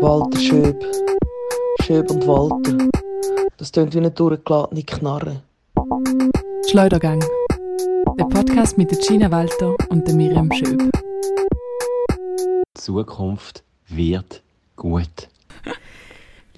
Walter Schöb. Schöb und Walter. Das tönt wie eine durchgeladene Knarre. Schleudergang. Der Podcast mit der Gina Walter und der Miriam Schöb. Die Zukunft wird gut.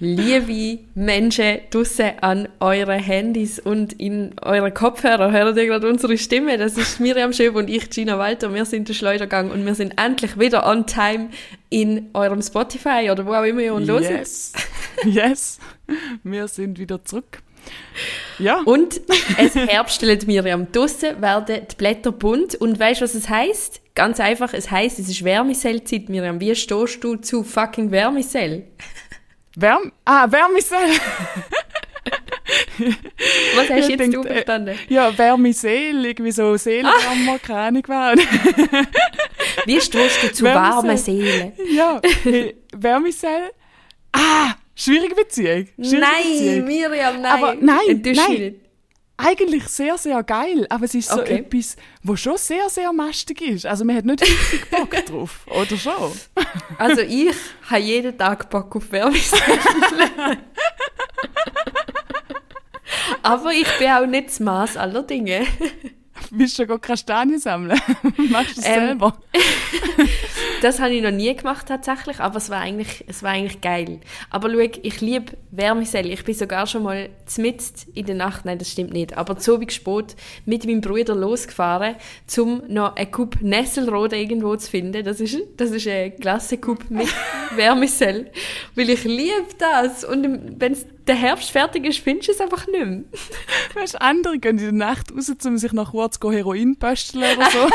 Liebe Menschen draussen an euren Handys und in euren Kopfhörer, hört ihr gerade unsere Stimme? Das ist Miriam Schöb und ich, Gina Walter. Wir sind der Schleudergang und wir sind endlich wieder on time in eurem Spotify oder wo auch immer ihr uns hört. Yes. yes. Wir sind wieder zurück. Ja. Und es herbstelt Miriam. Draussen werden die Blätter bunt und weißt du, was es heißt? Ganz einfach, es heißt, es ist Wärmesellzeit, Miriam. Wie stehst du zu fucking Wärmesell? Wärm ah, Wärmisell. Was hast Ich jetzt denk, du äh, verstanden? Ja, Wärmiseel, irgendwie so Seelenwärmer, keine Ahnung. Wie stehst du zu warmen Seelen? Ja, hey, Wärmisell. Ah, schwierige Beziehung. Schwierige Nein, Beziehung. Miriam, nein. Aber nein, Enttäusch nein. nicht. Eigentlich sehr, sehr geil, aber es ist so Okay. etwas, wo schon sehr, sehr mastig ist. Also man hat nicht richtig Bock drauf, oder schon? Also ich habe jeden Tag Bock auf Wärmesell. Aber ich bin auch nicht das Maß aller Dinge. Willst du schon Kastanien sammeln? Machst du es Ähm, selber? Das habe ich noch nie gemacht tatsächlich, aber es war eigentlich, es war eigentlich geil. Aber schau, ich liebe Wärmesell. Ich bin sogar schon mal zmitzt in der Nacht, nein, das stimmt nicht, aber so wie spät mit meinem Bruder losgefahren, um noch eine Coupe Nesselrode irgendwo zu finden. Das ist, das ist eine Klasse-Coupe mit Wärmesell. Weil ich liebe das. Und wenn der Herbst fertig ist, findest du es einfach nicht mehr. Weißt du, andere gehen in der Nacht raus, um sich nach kurz Heroin pösteln oder so.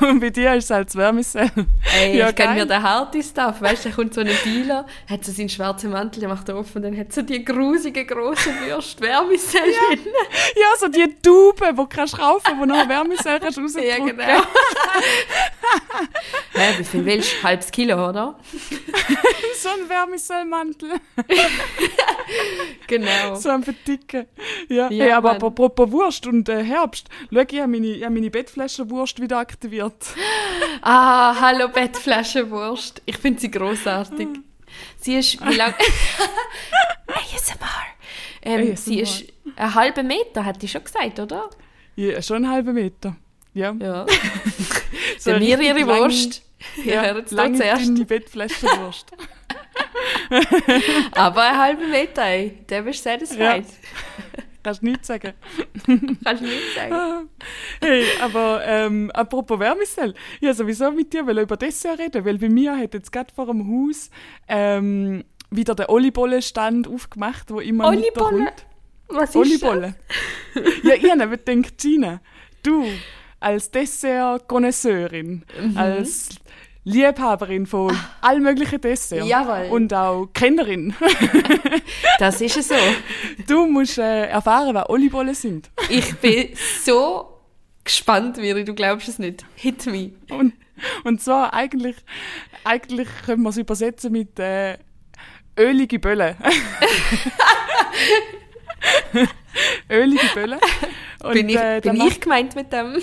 Und bei dir ist es halt das Wärmisell. Ey, Ja, ich kenne geil. mir den harten Stuff. Weißt du, da kommt so ein Dealer, hat so seinen schwarzen Mantel, der macht er offen und dann hat so die grusigen grossen Würste, Wärmesell drin. Ja, so die Tube, wo du kannst raufen, wo noch Wärmisell kannst rausdrücken. Ja, genau. Hä, wie viel willst du? Halbes Kilo, oder? So ein Wärmisellmantel. Genau. So ein verdicken. Ja, Ja, hey, aber Mann. apropos Wurst und äh, Herbst. Schau, ich habe meine, ich hab meine Bettflaschenwurst wieder aktiviert. Ah, hallo Bettflaschenwurst. Ich finde sie großartig. Sie ist, wie lang... ASMR. Ähm, sie ASMR. ist einen halben Meter, hat die schon gesagt, oder? Ja, schon einen halben Meter. Ja. Ja. So eine mir ihre Wurst. Ja, da lange, zuerst. dünne Bettflaschenwurst. Aber einen halben Meter, ey. Der bist satisfied. Kannst nichts sagen. Kannst du nicht sagen. Hey, aber ähm, apropos Wärmesell, ja sowieso mit dir über Dessert reden, weil bei mir hat jetzt gerade vor dem Haus ähm, wieder der Olibolle-Stand aufgemacht, wo immer Olibolle? Was ist Olibolle. ja, ich habe gedacht, Gina, du als Dessert-Connoisseurin, Mhm. als Liebhaberin von all möglichen Desserts Jawohl. und auch Kennerin, das? Ist es so. du musst äh, erfahren, was Olibolle sind. Ich bin so gespannt, Miri, du glaubst es nicht. Hit me. Und, und zwar eigentlich, eigentlich können wir es übersetzen mit äh, ölige Bölle. ölige Bölle. Und, Bin ich, äh, bin ich gemeint mit dem?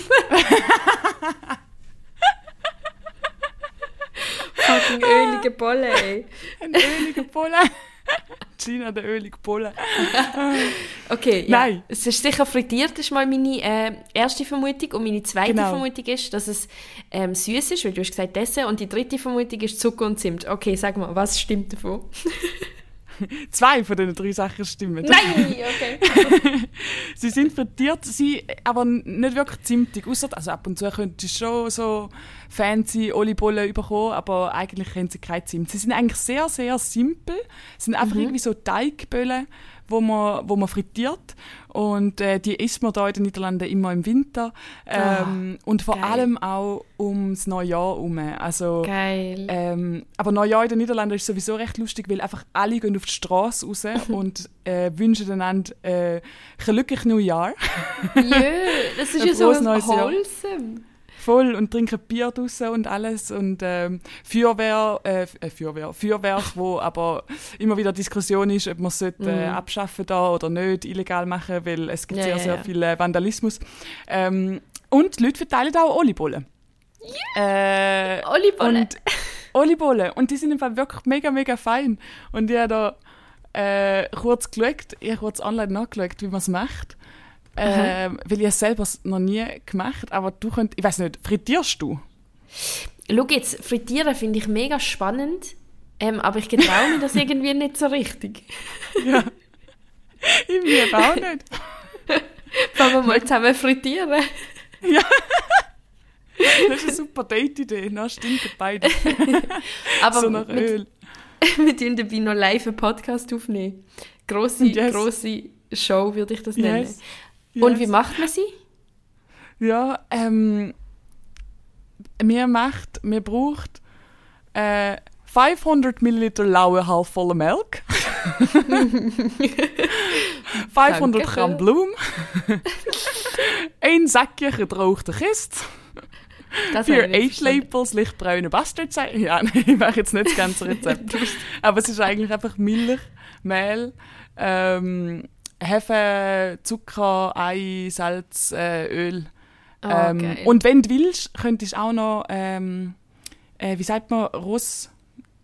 Fucking ölige Bolle, ey. Ein öliger Bolle. Gina, der ölige Bolle. Okay, ja. Nein. Es ist sicher frittiert, ist mal meine äh, erste Vermutung. Und meine zweite Genau. Vermutung ist, dass es ähm, süß ist, weil du hast gesagt Dessert. Und die dritte Vermutung ist Zucker und Zimt. Okay, sag mal, was stimmt davon? Zwei von den drei Sachen stimmen. Nein! Okay. Sie sind frittiert, sie aber nicht wirklich zimtig. Ausser, also ab und zu könntest du schon so fancy Olibollen bekommen, aber eigentlich haben sie kein Zimt. Sie sind eigentlich sehr, sehr simpel. Sie sind einfach irgendwie so Teigböllen, wo man, wo man frittiert. Und äh, die isst man da in den Niederlanden immer im Winter. Ähm, und vor geil. allem auch ums Neujahr herum. Also, Geil. ähm, aber Neujahr in den Niederlanden ist sowieso recht lustig, weil einfach alle gehen auf die Straße raus und äh, wünschen einander äh, ein glückliches Neujahr. Jö, das ist Ein ja so Jahr. wholesome. Voll und trinken Bier draussen und alles und ähm, Feuerwehr, äh, äh, Feuerwehr, Feuerwerk, wo aber immer wieder Diskussion ist, ob man es sollte, äh, abschaffen da oder nicht, illegal machen, weil es gibt Ja, sehr, ja, sehr ja. viel äh, Vandalismus. Ähm, und die Leute verteilen auch Olibollen. Äh, Olibolle. und Olibolle. Und die sind im Fall wirklich mega, mega fein. Und ich habe da äh, kurz geschaut, ich habe kurz online nachgeschaut, wie man es macht. Äh, weil ich es selber noch nie gemacht aber du könnt, ich weiß nicht, frittierst du? Schau jetzt, frittieren finde ich mega spannend, ähm, aber ich getraue mir das irgendwie nicht so richtig. Ja. ich liebe auch nicht. Wollen wir mal zusammen frittieren? Das ist eine super Date-Idee. Na, stinken beide. Aber so nach Öl. wir tun dabei noch live einen Podcast aufnehmen. Grosse, Yes. grosse Show würde ich das nennen. Yes. Und wie macht man sie? Ja, ähm, mir macht, mir braucht äh, 500 Milliliter laue halbvolle Milch, 500 Danke. Gramm Blumen, ein Säckchen ich nicht verstanden. Age-Labels lichtbraune Bastardseiten. Ja, nein, ich mache jetzt nicht das ganze Rezept. Aber es ist eigentlich einfach Milch, Mehl, ähm, Hefe, Zucker, Ei, Salz, äh, Öl. Oh, ähm, und wenn du willst, könntest du auch noch, ähm, äh, wie sagt man, Ros,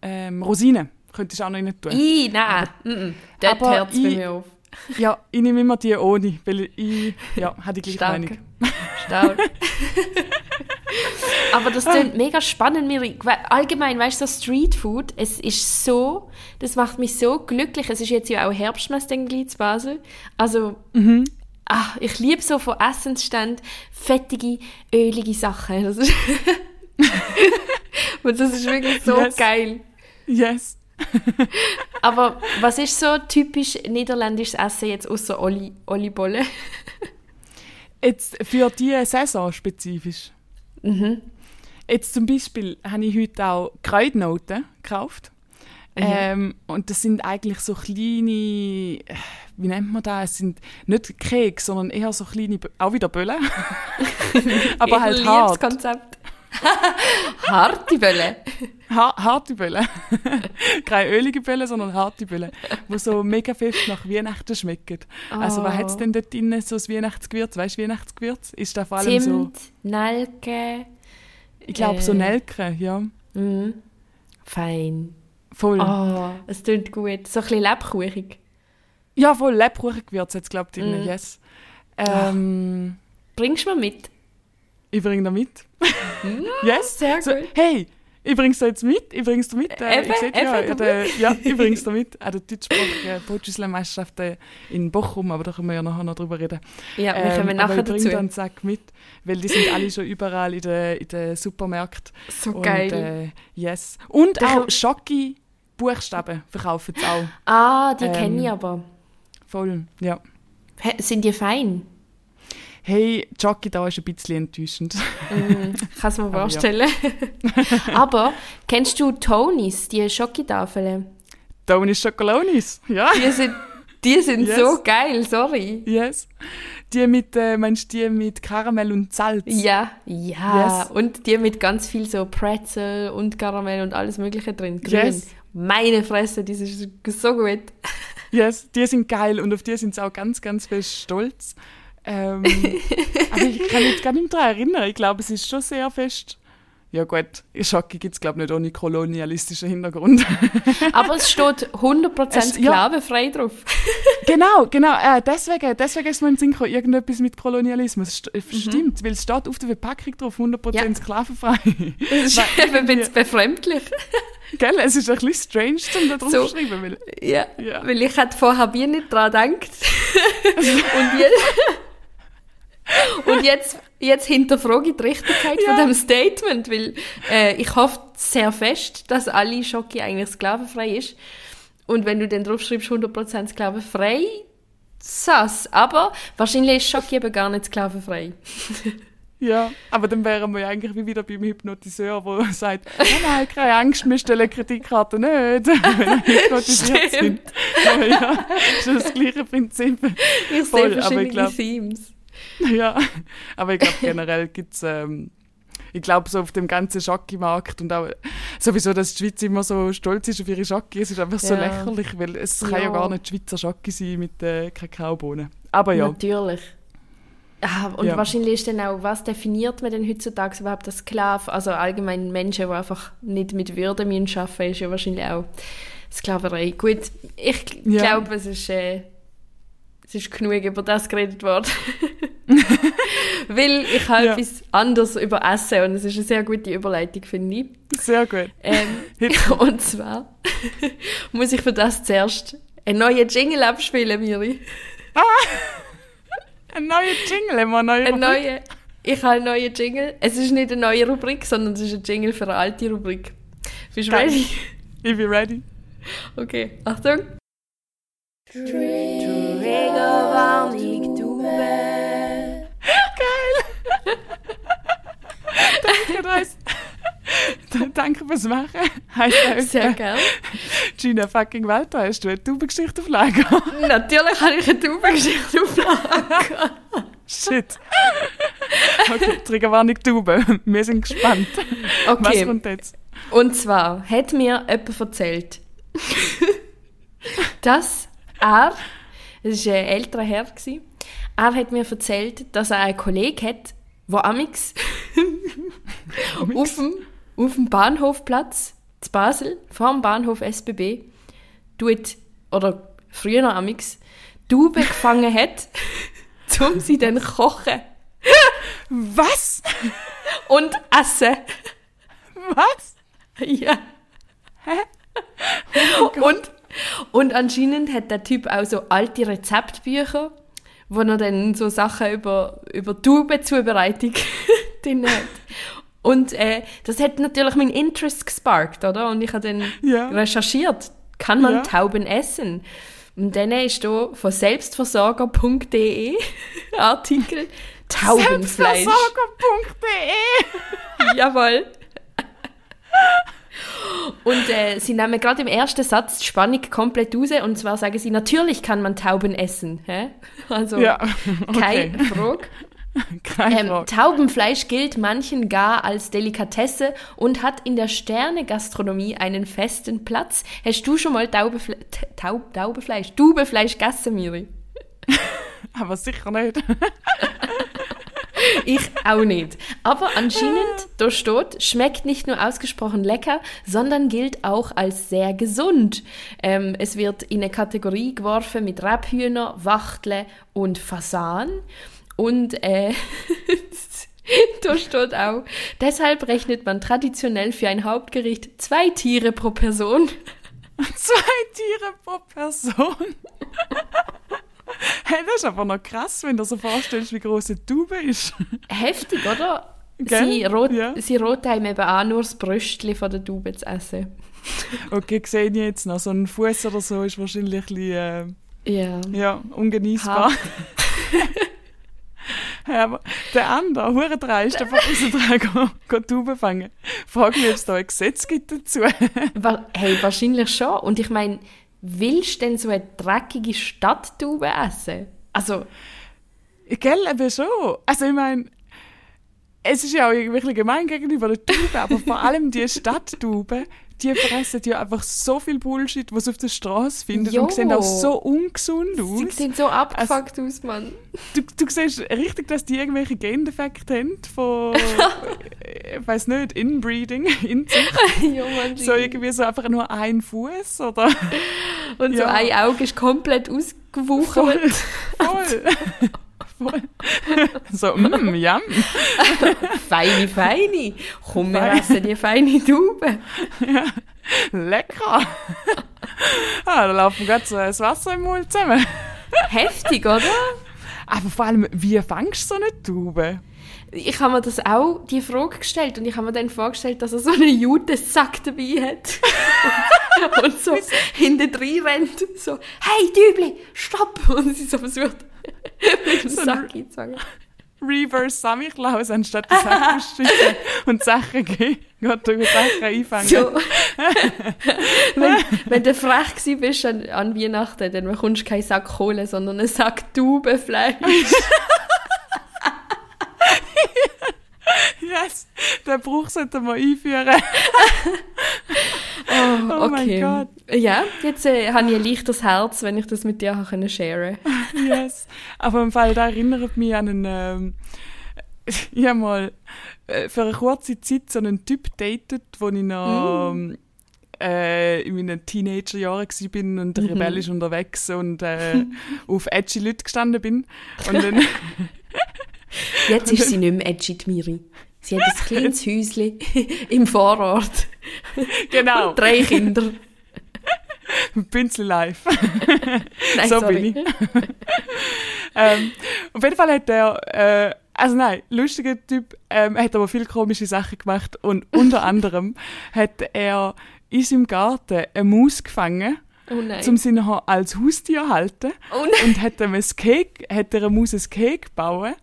ähm, Rosinen könntest du auch noch rein tun. I, nein. mm -mm. Dort aber hört es bei ich- mir auf. Ja, ich nehme immer die ohne, weil ich, ja, habe die gleiche Stark. Meinung. Stark. Aber das klingt mega spannend. Mir, allgemein, weißt du, so Streetfood, es ist so, das macht mich so glücklich. Es ist jetzt ja auch Herbstmesse zu Basel. Also, ah, ich liebe so von Essensständen fettige, ölige Sachen. Das ist, Und das ist wirklich so Yes. geil. Yes. Aber was ist so typisch niederländisches Essen jetzt außer Oli, Olibolle? Jetzt für diese Saison spezifisch. Mhm. Jetzt zum Beispiel habe ich heute auch Kräutnoten gekauft. Ähm, und das sind eigentlich so kleine, äh, wie nennt man das? Es sind nicht Keks, sondern eher so kleine, auch wieder Böllen. Aber halt hart. Konzept. Harte Bölle. Ha harte Böllen. Keine ölige Böllen, sondern harte Böllen, die so mega fest nach Weihnachten schmecken. Also was Oh. hat es denn dort drin, so ein Weihnachtsgewürz? Weißt du, Weihnachtsgewürz? Ist da vor allem so, Zimt, Nelke. ich glaube, so äh, Nelke, ja. Mhm. Fein. Voll. Oh, es klingt gut. So ein bisschen lebkuchig. Ja, voll Lebkuchengewürz jetzt, glaube ich, drin, Mm. yes. Ähm, Bringst du mir mit? ich bringe da mit. yes. Sehr So, gut. hey, ich bring's da jetzt mit, ich bring's da mit. Äh, Eben, ich seht ja, ja, der, ja, ich bring's da mit. An der deutschsprachigen Botschaftlermeisterschaft äh, in Bochum, aber da können wir ja nachher noch drüber reden. Ja, wir Ähm, kommen aber nachher ich dazu. da einen Sack mit, weil die sind alle schon überall in den, in den Supermärkten. So Und, geil. äh, yes. Und Da- auch Schocki Buchstaben verkaufen sie auch. ah, die ähm, kenne ich aber. Voll, ja. Sind die fein? Hey, Jockey da ist ein bisschen enttäuschend. Mhm, Kann es mir Aber vorstellen. aber kennst du Tonys, die Schokotafeln? Tony Schokolonis, ja. Die sind, die sind Yes. so geil, sorry. Yes. Die mit, äh, meinst du die mit Karamell und Salz? Ja, ja. Yes. Und die mit ganz viel so Pretzel und Karamell und alles Mögliche drin. Grün. Yes. Meine Fresse, die ist so gut. Yes, die sind geil und auf die sind sie auch ganz, ganz fest stolz. Ähm, aber ich kann mich gar nicht mehr daran erinnern. Ich glaube, es ist schon sehr fest. Ja gut, Schocke gibt es glaube ich nicht ohne kolonialistischen Hintergrund. Aber es steht 100% Es- ja. sklavenfrei drauf. genau, genau. Äh, deswegen, deswegen ist mir in den Sinn irgendetwas mit Kolonialismus. St Mhm. Stimmt, weil es steht auf der Verpackung drauf, 100% Ja. sklavenfrei. Das ist eben ein irgendwie- bisschen befremdlich. Gell, es ist ein bisschen strange, um da drauf So. zu schreiben. Weil, Ja, Ja. weil ich hätte vorher Bier nicht dran gedacht. Und jetzt, und jetzt, jetzt hinterfrage ich die Richtigkeit von Ja. dem Statement, weil äh, ich hoffe sehr fest, dass alle Schoki eigentlich sklavenfrei ist. Und wenn du dann draufschreibst, 100% sklavenfrei, sass. Aber wahrscheinlich ist Schoki eben gar nicht sklavenfrei. ja, aber dann wären wir ja eigentlich wie wieder beim Hypnotiseur, der sagt, oh nein, keine Angst, wir stellen Kreditkarte nicht, wenn wir hypnotisiert sind. Aber ja, ist das gleiche Prinzip. Ich Voll, sehe aber ich verschiedene glaub- Themes. Ja, aber ich glaube generell gibt es, ähm, ich glaube so auf dem ganzen Schocki-Markt und auch sowieso, dass die Schweiz immer so stolz ist auf ihre Schocki, es ist einfach so Ja. lächerlich, weil es kann Ja. ja gar nicht Schweizer Schocki sein mit äh, Kakaobohnen. Aber ja, Natürlich. Ah, und Ja. wahrscheinlich ist dann auch, was definiert man denn heutzutage überhaupt als Sklave? Also allgemein Menschen, die einfach nicht mit Würde müssen arbeiten, ist ja wahrscheinlich auch Sklaverei. Gut, ich Ja. glaube, es ist, äh, es ist genug über das geredet worden. Weil ich habe Ja. etwas anderes über Essen und es ist eine sehr gute Überleitung, finde ich. Sehr gut. Ähm, und zwar muss ich für das zuerst einen neuen Jingle abspielen, Miri. Ein neuer Jingle, immer ein neuer Ein neuer. Ich habe einen neuen Jingle. Es ist nicht eine neue Rubrik, sondern es ist ein Jingle für eine alte Rubrik. Bist du ready? Ich bin ready. Okay, Achtung. Triggerwarnung, du Danke, das. Danke fürs Machen. Heißt Sehr gerne. Gina fucking Walter, hast du eine Taubengeschichte auf Lager? Natürlich habe ich eine Taubengeschichte auf Lager. Shit. Okay, Triggerwarnung Tauben. Wir sind gespannt. Was Okay, kommt jetzt? und zwar hat mir jemand erzählt, dass er, es war ein älterer Herr, gewesen, er hat mir erzählt, dass er einen Kollegen hat, der amix auf dem, auf dem Bahnhofplatz zu Basel, vor dem Bahnhof SBB, tut, oder früher noch amix, Tauben gefangen hat, um sie dann kochen Was? und essen. Was? Ja. und, und anscheinend hat der Typ auch so alte Rezeptbücher, wo er dann so Sachen über, über Taubenzubereitung drin hat. Und äh, das hat natürlich mein Interest gesparkt, oder? Und ich habe dann Ja. recherchiert, kann man Ja. Tauben essen? Und dann ist da von selbstversorger.de Artikel Taubenfleisch. Selbstversorger.de Jawohl. Und äh, sie nehmen gerade im ersten Satz die Spannung komplett raus. Und zwar sagen sie, natürlich kann man Tauben essen. Hä? Also Ja, keine okay. Frage. Keine Ähm, Frage. Taubenfleisch gilt manchen gar als Delikatesse und hat in der Sterne-Gastronomie einen festen Platz. Hast du schon mal Taubefle Taub Taubefleisch, Taubefleisch gegessen, Miri? Aber sicher nicht. Ich auch nicht. Aber anscheinend, da steht, schmeckt nicht nur ausgesprochen lecker, sondern gilt auch als sehr gesund. Ähm, es wird in eine Kategorie geworfen mit Rebhühner, Wachtle und Fasan. Und äh, da steht auch, deshalb rechnet man traditionell für ein Hauptgericht zwei Tiere pro Person. Zwei Tiere pro Person. hey, das ist aber noch krass, wenn du dir so vorstellst, wie groß eine Taube ist. Heftig, oder? Gell? Sie, rot, Ja. sie rot einem eben auch nur das Bröstchen von der Taube zu essen. Okay, sehe ich jetzt noch. So ein Fuß oder so ist wahrscheinlich ein bisschen, äh, ja, ungenießbar. Ja, aber der andere, hure dreist, einfach raustragen und Tauben fangen. Frag mich, ob es da ein Gesetz gibt dazu. Hey, wahrscheinlich schon. Und ich meine, willst du denn so eine dreckige Stadttaube essen? Also, Gell, eben schon. Also ich meine, es ist ja auch irgendwie gemein gegenüber der Taube, aber vor allem die Stadttauben, die fressen ja einfach so viel Bullshit, was sie auf der Straße finden Jo. und sehen auch so ungesund sie aus. sehen so abgefuckt aus, Mann. Du, du siehst richtig, dass die irgendwelche Gendefekte haben von, ich weiß nicht, Inbreeding, Inzucht. ja, Mann. So irgendwie so einfach nur ein Fuß oder Und so ja. ein Auge ist komplett ausgewuchert. voll. voll. so, mm, yum. Feine, feine. Komm, wir Fein. essen die feine Taube. Lecker! ah, da laufen gerade so das Wasser im Mund zusammen. Heftig, oder? Aber vor allem, wie fängst du so eine Taube? Ich habe mir das auch die Frage gestellt und ich habe mir dann vorgestellt, dass er so einen Judensack dabei hat. und, und so hinten drin rennt. So, hey Dübli, stopp! Und sie so versucht, mit dem Sack einzufangen. Reverse Samichlaus, anstatt die Sachen zu schütteln und Sachen gehen, geht du Sachen einfangen. So. wenn, wenn du frech gewesen bist an, an Weihnachten, dann bekommst du keinen Sack Kohle, sondern einen Sack Taubenfleisch. Yes, den Bruch sollten wir einführen. Oh, Oh mein okay. Gott. Ja, jetzt äh, habe ich ein leichtes Herz, wenn ich das mit dir habe können sharen Yes. Aber im Fall, da erinnert mich an einen, ähm, ich habe mal äh, für eine kurze Zeit so einen Typ datet, wo ich noch ähm, äh, in meinen Teenagerjahren gsi bin und rebellisch unterwegs und äh, auf edgy Leute gestanden bin. Und dann, Jetzt ist sie nicht mehr edgy, Miri. Sie hat ein kleines Häuschen im Vorort. genau, Und drei Kinder. Bünzel live. Nein, so sorry. bin ich. ähm, auf jeden Fall hat er, äh, also nein, lustiger Typ, ähm, er hat aber viele komische Sachen gemacht und unter anderem hat er in seinem Garten eine Maus gefangen, Oh nein. zum sie nachher als Haustier halten oh nein. und hat ihm ein Cake, hat er eine Maus ein Cake gebaut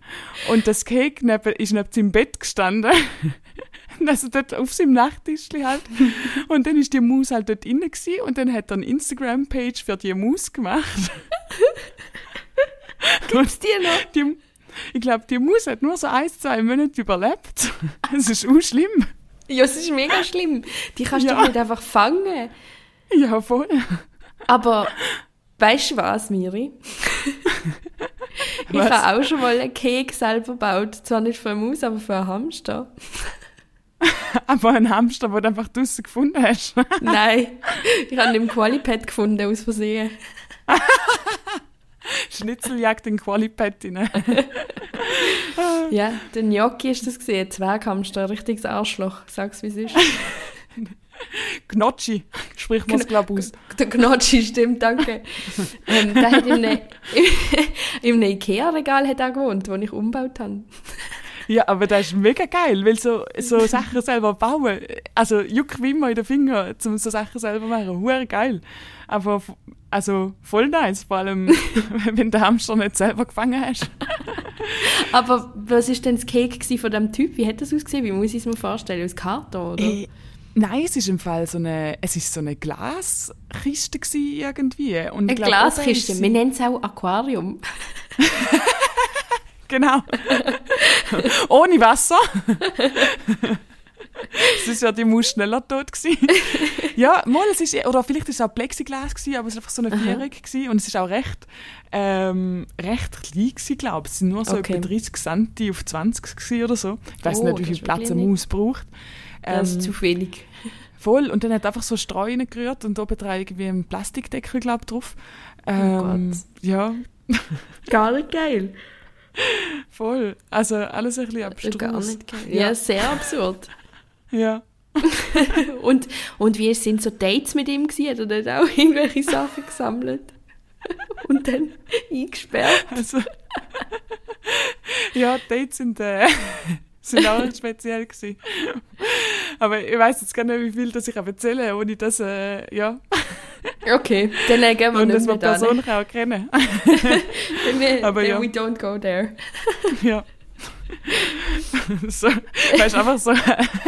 und das Cake neben, ist neben seinem Bett gestanden. Also dort auf seinem Nachttischli halt. Und dann ist die Maus halt dort drin gewesen, und dann hat er eine Instagram-Page für die Maus gemacht. Gibt's die noch? Die, ich glaube, die Maus hat nur so ein, zwei Monate überlebt. Es ist auch schlimm. Ja, es ist mega schlimm. Die kannst du Ja. doch nicht einfach fangen. Ja, voll. Aber weißt du was, Miri? ich Was? habe auch schon mal einen Keks selber gebaut. Zwar nicht für eine Maus, aber für einen Hamster. Aber ein Hamster, den du einfach draussen gefunden hast. Nein, ich habe ihn im Qualipad gefunden, aus Versehen. Schnitzeljagd in Qualipad rein. Ja, der Gnocchi ist das gesehen, Zwerghamster, richtiges Arschloch. Sag's, wie es ist. Gnocchi, spricht man es, glaube aus. Der Gnocchi, stimmt, danke. ähm, der hat in einem, in einem Ikea-Regal hat er gewohnt, das ich umgebaut habe. Ja, aber das ist mega geil, weil so, so Sachen selber bauen, also juckt wie immer in den Finger, um so Sachen selber machen, hure geil. Aber also voll nice, vor allem wenn du den Hamster nicht selber gefangen hast. Aber was ist denn das Cake von dem Typ? Wie hat das ausgesehen? Wie muss ich es mir vorstellen? Aus Karton, oder? Nein, es ist im Fall so eine, es ist so eine Glaskiste irgendwie. Und Eine glaub, Glaskiste. ist Wir nennen es auch Aquarium. Genau. Ohne Wasser. Sonst wäre die Maus schneller tot gewesen. ja, mal, es ist, oder vielleicht ist es auch Plexiglas gewesen, aber es war einfach so eine Viereck gewesen und es ist auch recht, ähm, recht klein gewesen, glaube ich. Es sind nur so Okay. etwa 30 cm auf 20 gewesen oder so. Ich weiß Oh, nicht, wie viel ist Platz eine Maus braucht. Das ist Ähm, zu wenig. Voll. Und dann hat einfach so Streu gerührt und oben dran irgendwie ein Plastikdeckel, glaube ich, drauf. Ähm, ja, Gar nicht geil. voll. Also alles ein bisschen abstrus. Gar nicht geil. Ja, sehr absurd. Ja. Und, und wie sind so Dates mit ihm gewesen? Hat er auch irgendwelche Sachen gesammelt? Und dann eingesperrt? Also, ja, Dates sind, äh, sind auch speziell gewesen. Aber ich weiß jetzt gar nicht, wie viel das ich erzähle, ohne dass, äh, ja, Okay, dann äh, gehen wir und dass man da. Personen auch kennen. Dann, äh, Aber then ja. we don't go there. ja. so, weißt einfach so,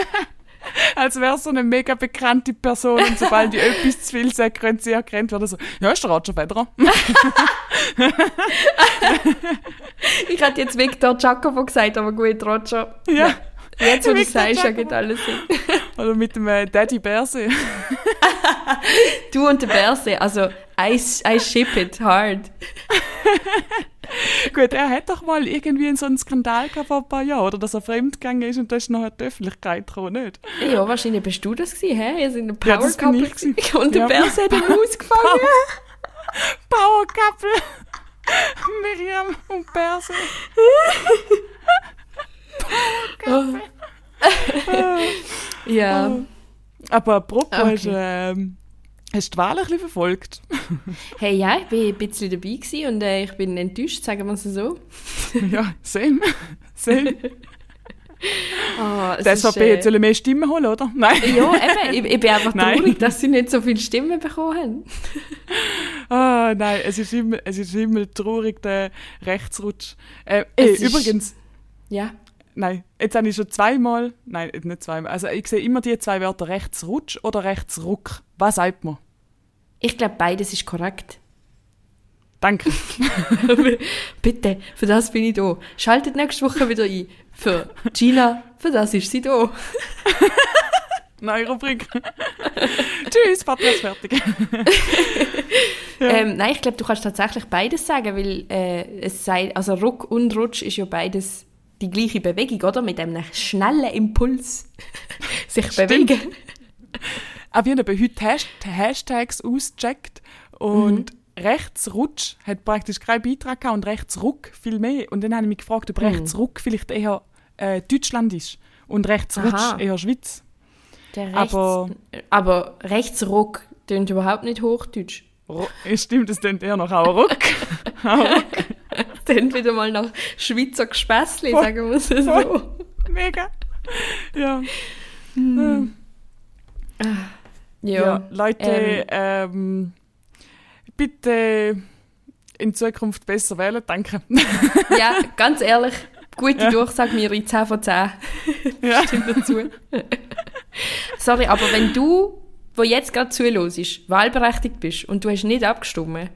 als wäre so eine mega bekannte Person und sobald die etwas zu viel sagt, könnte sie erkannt werden. So, ja, ist der Roger Federer. Ich hätte jetzt Victor Jacobo gesagt, aber gut, Roger. Ja. Jetzt, wo du sagst, ergibt alles Sinn. Oder mit dem äh, Daddy Berse. Du und der Berse, also I, I ship it hard. Gut, er hat doch mal irgendwie in so einen Skandal gehabt vor ein paar Jahren, oder dass er fremdgegangen ist und das ist nachher die Öffentlichkeit gekommen, nicht? Ja, wahrscheinlich bist du das gewesen, hä? Ihr seid ein Ja, Power Couple ich gewesen. Und der Ja. Berse hat ihn ausgefangen. Power Couple! Miriam und Berse. Ja. Aber apropos, Okay. hast, du, ähm, hast du die Wahl ein bisschen verfolgt? Hey, ja, ich bin ein bisschen dabei gewesen und äh, ich bin enttäuscht, sagen wir es so. ja, same. Same. Oh, SVP äh, jetzt sollen mehr Stimmen holen, oder? Nein. Ja, eben, ich, ich bin einfach Nein. traurig, dass sie nicht so viele Stimmen bekommen haben. Ah, nein, es ist immer, es ist immer traurig, der Rechtsrutsch. Äh, äh, Es ist- übrigens, Ja. nein, jetzt habe ich schon zweimal, nein, nicht zweimal, also ich sehe immer die zwei Wörter Rechtsrutsch oder Rechtsruck. Was sagt man? Ich glaube, beides ist korrekt. Danke. Bitte, für das bin ich da. Schaltet nächste Woche wieder ein. Für Gina, für das ist sie da. Neue Rubrik. Tschüss, Podcast fertig. Ja. Ähm, nein, ich glaube, du kannst tatsächlich beides sagen, weil äh, es sei, also Ruck und Rutsch ist ja beides die gleiche Bewegung, oder? Mit einem schnellen Impuls sich bewegen. Aber wir haben heute Hasht Hashtags ausgecheckt und Rechtsrutsch hat praktisch keinen Beitrag gehabt und Rechtsruck viel mehr. Und dann habe ich mich gefragt, ob Mhm. Rechtsruck vielleicht eher äh, Deutschland ist und Rechtsrutsch Aha. eher Schweiz. Der Rechts, Aber- aber Rechtsruck klingt überhaupt nicht Hochdeutsch. Stimmt, das klingt eher nach auch Ruck. Klingt wieder mal nach Schweizer Gespässli, Voll. sagen wir es so. Voll. Mega. Ja. Hm. Äh, Ja, ja. Leute, ähm, ähm, bitte in Zukunft besser wählen, danke. ja, ganz ehrlich, gute Ja. Durchsage, mir 10 von 10. ja. Stimmt dazu. Sorry, aber wenn du, wo jetzt gerade zuhörst, wahlberechtigt bist und du hast nicht abgestimmt,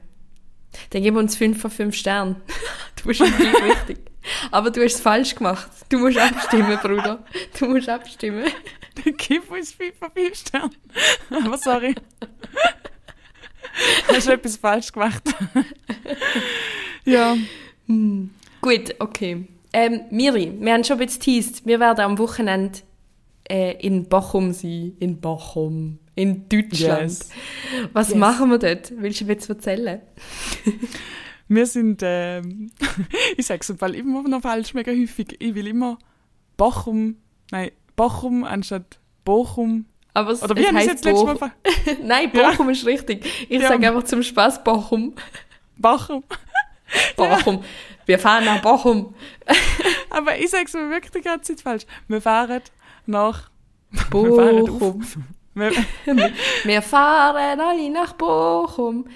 dann gib uns 5 von 5 Sternen. Du bist uns gleich wichtig. Aber du hast es falsch gemacht. Du musst abstimmen, Bruder. Du musst abstimmen. Gib uns 5 von 5 Sternen. Aber sorry. Hast du etwas falsch gemacht? ja. Gut, okay. Ähm, Miri, wir haben schon ein bisschen teased. Wir werden am Wochenende äh, in Bochum sein. In Bochum. In Deutschland. Yes. Was Yes. machen wir dort? Willst du mir jetzt erzählen? Wir sind, ähm, ich sage es im Fall immer noch falsch, mega häufig. Ich will immer Bochum, nein, Bochum anstatt Bochum. Aber es, Oder wie es heisst jetzt letztes Mal Bochum. ver- Nein, Ja. Bochum ist richtig. Ich Ja. sage einfach zum Spaß Bochum. Bochum. Bochum. Wir fahren nach Bochum. Aber ich sage es mir wirklich die ganze Zeit falsch. Wir fahren nach... Wir fahren Bochum. wir, Wir fahren alle nach Bochum.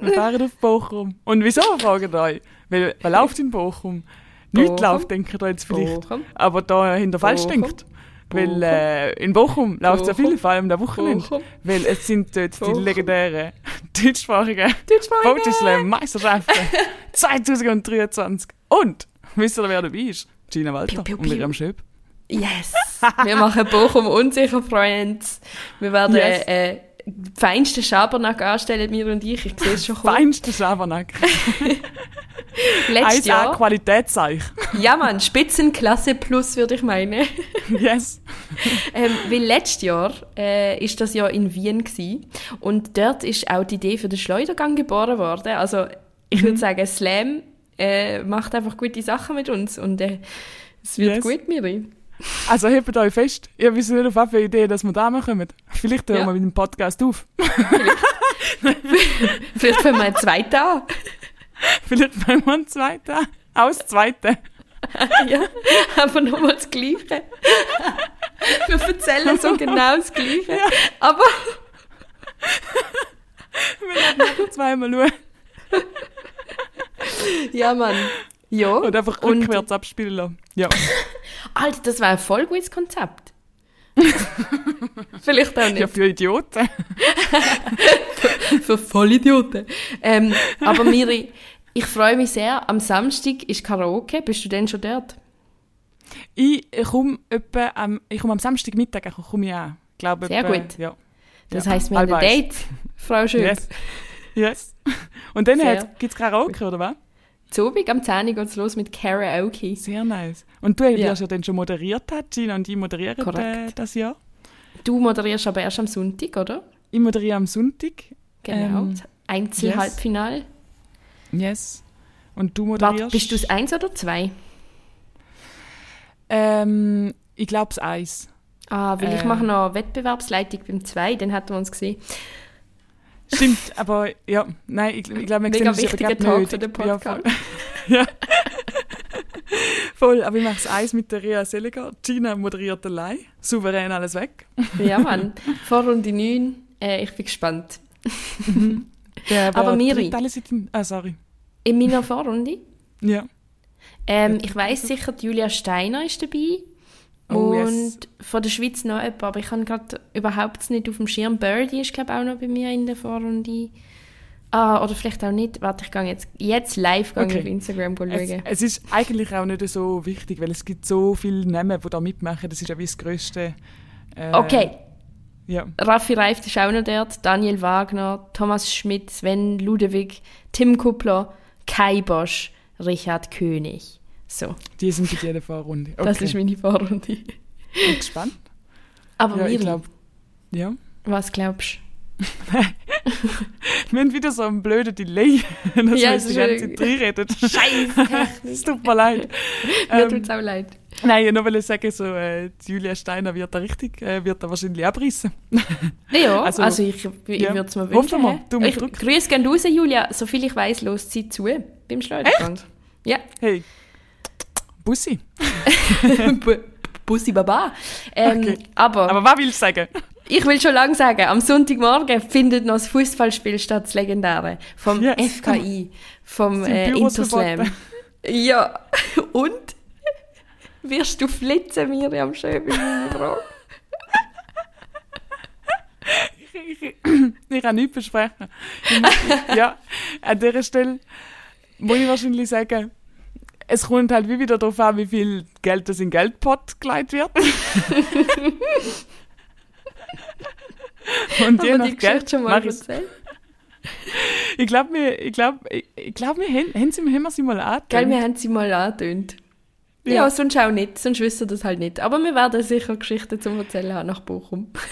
wir fahren auf Bochum. Und wieso, fragt ihr euch? Weil, weil läuft in Bochum? Nichts Bochum. läuft, denkt ihr jetzt vielleicht. Bochum. Aber da hinter falsch Bochum. denkt. Weil äh, in Bochum läuft es viel, vor allem am Wochenende. Bochum. Weil es sind dort die Bochum. legendären deutschsprachigen Deutschsprachige. Photoslam Meisterschaften 2023. Und, wisst ihr, wer dabei ist? Gina Walter Piu, piu, und piu. Miriam Schöp. Yes! Wir machen Bochum unsicher, Friends. Wir werden Yes. äh, die feinsten Schabernack anstellen, mir und ich. Ich sehe es schon kommen. Feinster Schabernack. Letztes 1A Jahr. Qualitätszeichen. Ja, Mann, Spitzenklasse plus, würde ich meinen. Yes. ähm, weil letztes Jahr äh, ist das ja in Wien gsi und dort ist auch die Idee für den Schleudergang geboren worden. Also ich Mhm. würde sagen, Slam äh, macht einfach gute Sachen mit uns und äh, es wird Yes. gut, Miri. Also hebt euch fest. Ihr wisst nicht, auf welche Idee dass wir da kommen. Vielleicht hören Ja. wir mit dem Podcast auf. Vielleicht fangen wir ein zweites an. Vielleicht fangen wir einen zweiten an. Aus zweiten. ja, aber nochmal das Gleiche. Wir erzählen so genau das Gleiche. Aber Wir werden zweimal schauen. ja, Mann. Ja. Und einfach Und- rückwärts abspielen lassen. Ja. Alter, das war ein voll gutes Konzept. Vielleicht auch nicht. ja, für Idioten. Für Vollidioten. Ähm, aber Miri, ich freue mich sehr. Am Samstag ist Karaoke. Bist du denn schon dort? Ich komme am, ich komme am Samstagmittag, ich komme ich auch. Glaube, Sehr etwa, gut. Ja. Das Ja, heisst, wir haben ein. Date, Frau Schön. Yes. Yes. Und dann gibt es Karaoke, oder was? Zobig am 10 Uhr geht es los mit Karaoke. Sehr nice. Und du Ja. wirst ja dann schon moderiert, Gina, und ich moderiere äh, das Jahr. Du moderierst aber erst am Sonntag, oder? Ich moderiere am Sonntag. Genau. Ähm, Einzelhalbfinale. Yes. Und du moderierst? Warte, bist du das eins oder zwei? Ähm, ich glaube es Eis. Ah, weil ich Äh. mache noch Wettbewerbsleitung beim 2, dann hatten wir uns gesehen. Stimmt, aber ja, nein, ich, ich glaube, wir Mega sehen uns aber wichtiger gerade Tag nicht. für den Ja, Podcast. voll. ja. voll, aber ich mache es Eis mit der Rea Seliger. Gina moderiert allein, souverän alles weg. Ja, Mann. Vorrunde 9. Äh, ich bin gespannt. Der, Aber wer Miri- in Ah, sorry. In meiner Vorrunde. Ja. Ähm, ich weiß sicher, Julia Steiner ist dabei. Oh, und yes. von der Schweiz noch jemand, aber ich habe gerade überhaupt nicht auf dem Schirm. Birdie ist, glaube ich, auch noch bei mir in der Vorrunde. Ah, oder vielleicht auch nicht. Warte, ich gehe jetzt, jetzt live gehe Okay. auf Instagram schauen. Es, es ist eigentlich auch nicht so wichtig, weil es gibt so viele Namen, die da mitmachen. Das ist ja wie das grösste. Äh, okay, Ja. Raffi Reif ist auch noch dort, Daniel Wagner, Thomas Schmidt, Sven Ludewig, Tim Kuppler, Kai Bosch, Richard König. So, Die sind bei dir in der Vorrunde. Okay. das ist meine Vorrunde. bin gespannt. Aber Ja, Miri, ich glaube. Ja. was glaubst Wir haben wieder so einen blöden Delay, dass Ja, wir es die ganze wirklich- Zeit du? Scheiße, Es tut mir leid. mir Ähm, tut's auch leid. Nein, ich wollte nur sagen, so, äh, Julia Steiner wird da richtig, äh, wird da wahrscheinlich abreißen. Ja, also- also, ich, ich ja. würde es mir Hoffen wünschen. wir. hä? Daumen Ich grüße gerne raus, Julia. Soviel ich weiß, los sie zu beim Schleudergang. Ja. Hey, Bussi. Bu- Bussi Baba. Ähm, Okay. aber, Aber was willst du sagen? ich will schon lange sagen, am Sonntagmorgen findet noch das Fußballspiel statt, das legendäre. Vom Yes. FKI, vom äh, Interslam. Ja, und? Wirst du flitzen, Miriam Schöbel, meine Frage? Ich, ich, ich kann nichts besprechen. Ja, an dieser Stelle muss ich wahrscheinlich sagen, es kommt halt wie wieder darauf an, wie viel Geld das in den Geldpot gelegt wird. Und je nach die Geschichte Geld schon mal erzählt? Ich glaube, wir, ich glaube, ich, ich glaube, wir haben, haben sie, haben wir sie mal angetönt. Gell, wir haben sie mal angetönt. Ja. Ja. sonst auch nicht, sonst wissen wir das halt nicht. Aber wir werden sicher Geschichten zum Erzählen haben nach Bochum.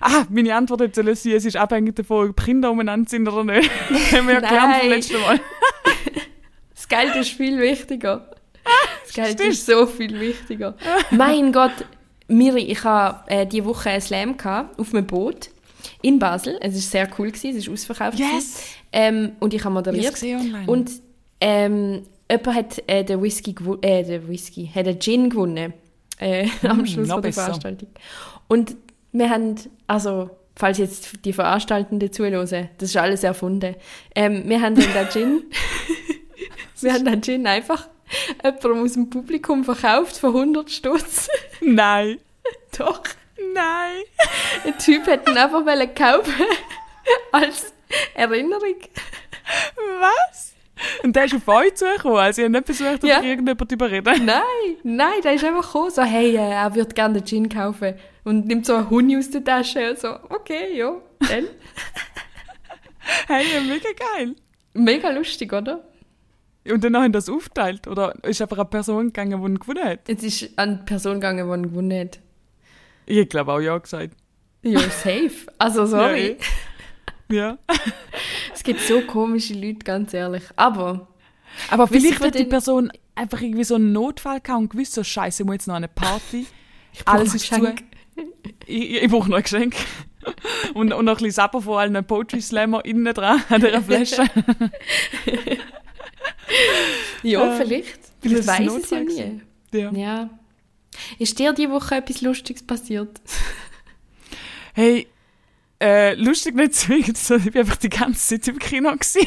Ah, meine Antwort hätte sein, es ist abhängig davon, ob Kinder umeinander sind oder nicht. haben wir ja gelernt vom letzten Mal. Das Geld ist viel wichtiger. Das Geld Stimmt. ist so viel wichtiger. mein Gott, Miri, ich hatte äh, diese Woche einen Slam gehabt, auf einem Boot in Basel. Es war sehr cool, gewesen, es war ausverkauft. Yes! Ähm, und ich habe Ich moderiert. online. Und ähm, jemand hat äh, den Whisky, äh, den Whisky, hat den Gin gewonnen äh, am Mm, Schluss von der. Veranstaltung. Und wir haben, also, falls jetzt die Veranstaltenden zuhören, das ist alles erfunden. Ähm, wir haben dann den Gin, wir haben den Gin einfach jemandem aus dem Publikum verkauft für 100 Stutz. Nein. Doch. Nein. Der Typ hat ihn einfach kaufen als Erinnerung. Was? Und der ist auf euch zugekommen, also ihr habt nicht versucht, Ja. irgendjemand zu überreden. Nein, nein, der ist einfach gekommen, so, hey, äh, er würde gerne den Gin kaufen. Und nimmt so einen Huni aus der Tasche und so, okay, ja, dann. Hey, mega geil. Mega lustig, oder? Und dann haben das aufgeteilt? Oder ist einfach eine Person gegangen, die ihn gewonnen hat? Es ist die Person gegangen, die ihn gewonnen hat. Ich glaube auch ja gesagt. Ja, safe. Also, sorry. Ja. Es gibt so komische Leute, ganz ehrlich. Aber, Aber vielleicht hat die Person einfach irgendwie so einen Notfall gehabt und gewusst, so scheiße, ich muss jetzt noch eine Party. brauche Alles ist zu. Geschenk. Ich, ich, ich brauche noch ein Geschenk. Und, und noch ein bisschen Sapper von allen Poetry Slammer innen dran an dieser Flasche. Ja, Äh, vielleicht. vielleicht weiß es ja nie. Ja. Ja. Ist dir diese Woche etwas Lustiges passiert? Hey, äh, lustig nicht zwingend, sondern ich war einfach die ganze Zeit im Kino. Gewesen.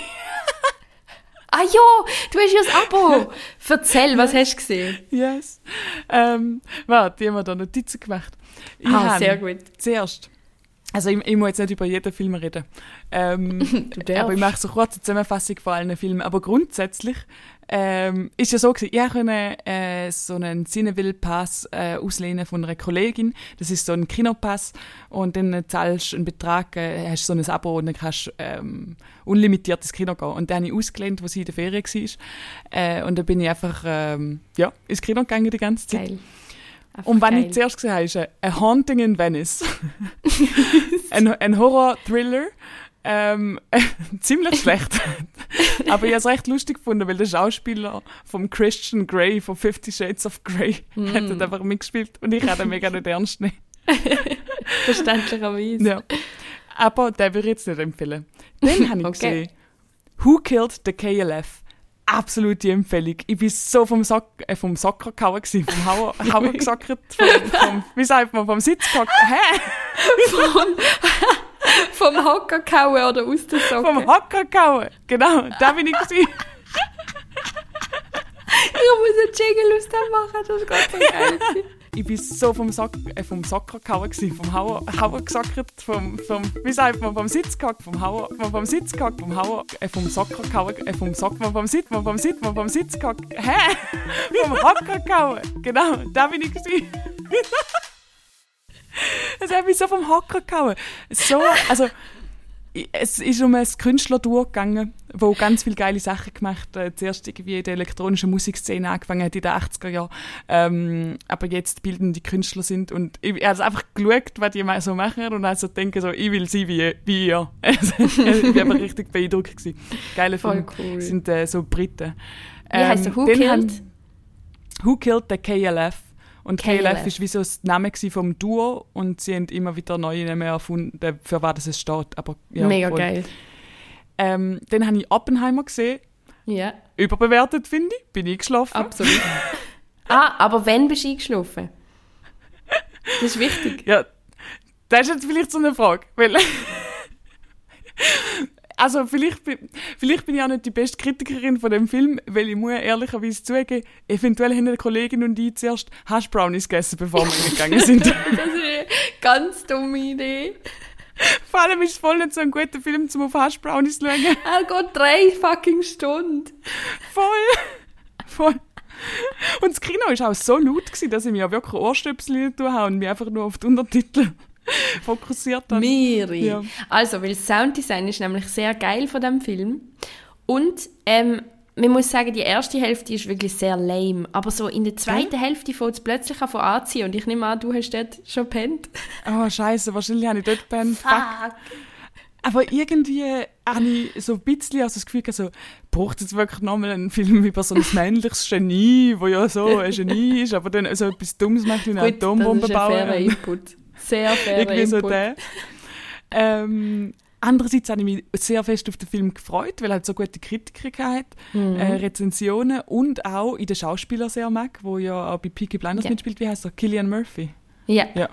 Ah ja, du hast ja das Abo. Erzähl, was hast du gesehen? Yes. Ähm, warte, ich habe mir da Notizen gemacht. Ich Ah, sehr gut. Zuerst. Also ich, ich muss jetzt nicht über jeden Film reden. Ähm, aber ich mache so kurz eine Zusammenfassung von allen Filmen. Aber grundsätzlich ähm, ist ja so gewesen, ich konnte äh, so einen Cineville-Pass äh, auslehnen von einer Kollegin. Das ist so ein Kinopass und dann zahlst du einen Betrag, äh, hast so ein Abo und dann kannst du ähm, unlimitiert ins Kino gehen. Und den habe ich ausgelehnt, wo sie in der Ferien war. Äh, und dann bin ich einfach ähm, ja, ins Kino gegangen die ganze Zeit. Geil. Einfach Und was geil. ich zuerst gesehen habe, äh, A Haunting in Venice. ein, ein Horror-Thriller. Ähm, ziemlich schlecht. Aber ich habe es recht lustig gefunden, weil der Schauspieler vom Christian Grey von Fifty Shades of Grey Mm. hat dort einfach mitgespielt und ich den mega nicht ernst nehmen. Verständlicherweise. Ja. Aber den würde ich jetzt nicht empfehlen. Den habe ich Okay. gesehen. Who Killed the KLF? Absolute Empfehlung. Ich bin so vom, Sock, äh, vom Socker gehauen gewesen, vom Hauer, Hauer gesackert, vom, vom, wie sagt man, vom Sitz gehockt. Hä? Vom Hocker kauen oder aus der Socke. Vom Hocker gehauen. Genau, da bin ich gewesen. ich muss einen Jingle aus dem machen, das ist ganz so geil. Ich bin so vom, Sock, äh, vom Socker gehauen vom Hauer, Hauer gesackert, vom, vom, wie sagt man, vom Sitz gehockt, vom Hauer, vom, Sitz gehockt, vom Hauer, äh, vom Socker gehauen, äh, vom Socker, vom Sitz, vom, vom Sitz, vom, vom Sitz gehockt. Hä? vom Hocker gehauen. Genau, da bin ich gewesen. Es hat mich so vom Hocker gehauen. So, also, es ist um ein Künstlerduo gegangen, wo ganz viele geile Sachen gemacht hat. Zuerst irgendwie in der elektronischen Musikszene angefangen hat in den 80er Jahren. Ähm, aber jetzt bildende Künstler sind. Und ich, ich habe einfach geschaut, was die mal so machen und also denke so, ich will sein wie, wie ihr. Also, ich war richtig beeindruckt. Gewesen. Geile Voll Film. cool. sind äh, so Briten. Wie heisst der? Who den Killed? haben- Who Killed the KLF? Und KLF, KLF. ist wie so das Name vom Duo und sie haben immer wieder neue Namen erfunden, für was es steht. Aber, ja, Mega voll. geil. Ähm, dann habe ich Oppenheimer gesehen. Ja, Überbewertet, finde ich. Bin ich geschlafen. absolut. ah, aber wenn bist du eingeschlafen? Das ist wichtig. Ja, das ist jetzt vielleicht so eine Frage. Weil also vielleicht, bin- vielleicht bin ich auch nicht die beste Kritikerin von dem Film, weil ich muss ehrlicherweise zugeben, eventuell haben eine Kollegin und ich zuerst Hash Brownies gegessen, bevor wir reingegangen sind. Das ist eine ganz dumme Idee. Vor allem ist es voll nicht so ein guter Film, um auf Hash Brownies zu schauen. Er geht drei fucking Stunden. Voll. Voll. Und das Kino war auch so laut, gewesen, dass ich mir wirklich Ohrstöpsel tun habe und mich einfach nur auf die Untertitel fokussiert habe. Miri. Ja. Also, weil das Sounddesign ist nämlich sehr geil von dem Film. Und ähm, man muss sagen, die erste Hälfte ist wirklich sehr lame. Aber so in der zweiten Hälfte fängt es plötzlich an von anziehen. Und ich nehme an, du hast dort schon pennt. Oh, scheiße, wahrscheinlich habe ich dort gepennt. Fuck. Aber irgendwie habe ich so ein bisschen also das Gefühl, gehabt, so, braucht es jetzt wirklich nochmal einen Film über so ein männliches Genie, wo ja so ein Genie ist, aber dann so etwas Dummes macht wie eine Atombombe das ist ein fairer bauen. Input. Sehr fairer Irgendwie so Input. der. Ähm, andererseits habe ich mich sehr fest auf den Film gefreut, weil er halt so gute Kritiker hat, Mhm. äh, Rezensionen und auch in den Schauspielern sehr mag, wo ja auch bei Peaky Blinders Ja. mitspielt. Wie heißt er? Killian Murphy. Ja. Ja.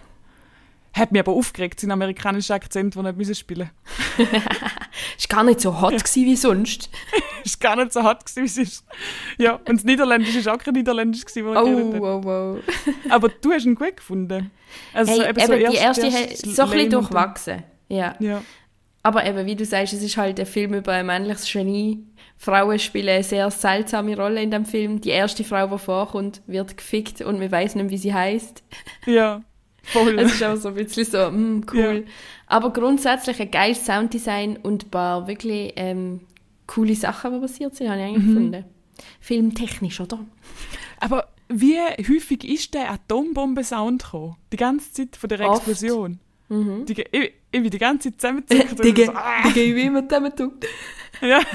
Hat mich aber aufgeregt, sein amerikanischer Akzent, den er nicht spielen Ist gar nicht so hot gewesen wie sonst. ist gar nicht so hart gewesen, wie ist. Ja, und das Niederländisch ist auch kein Niederländisch gewesen, was er Oh, geredet hat. wow, wow. Aber du hast ihn gut gefunden. Also Hey, eben, eben, so die erste erst- Häl- erst so ein bisschen durchwachsen. Ja. Ja. Aber eben, wie du sagst, es ist halt ein Film über ein männliches Genie. Frauen spielen eine sehr seltsame Rolle in dem Film. Die erste Frau, die vorkommt, wird gefickt und man weiß nicht, wie sie heißt. Ja, voll. Es ist auch so ein bisschen so, mm, cool. Aber grundsätzlich ein geiles Sounddesign und ein paar wirklich ähm, coole Sachen, die passiert sind, habe ich Mhm. eigentlich gefunden. Filmtechnisch, oder? Aber wie häufig ist der Atombomben-Sound gekommen? Die ganze Zeit von der. Explosion. Mhm. Die, ich, ich bin die ganze Zeit zusammengezuckt. und so, ah, Digga, wie immer damit tun. ja.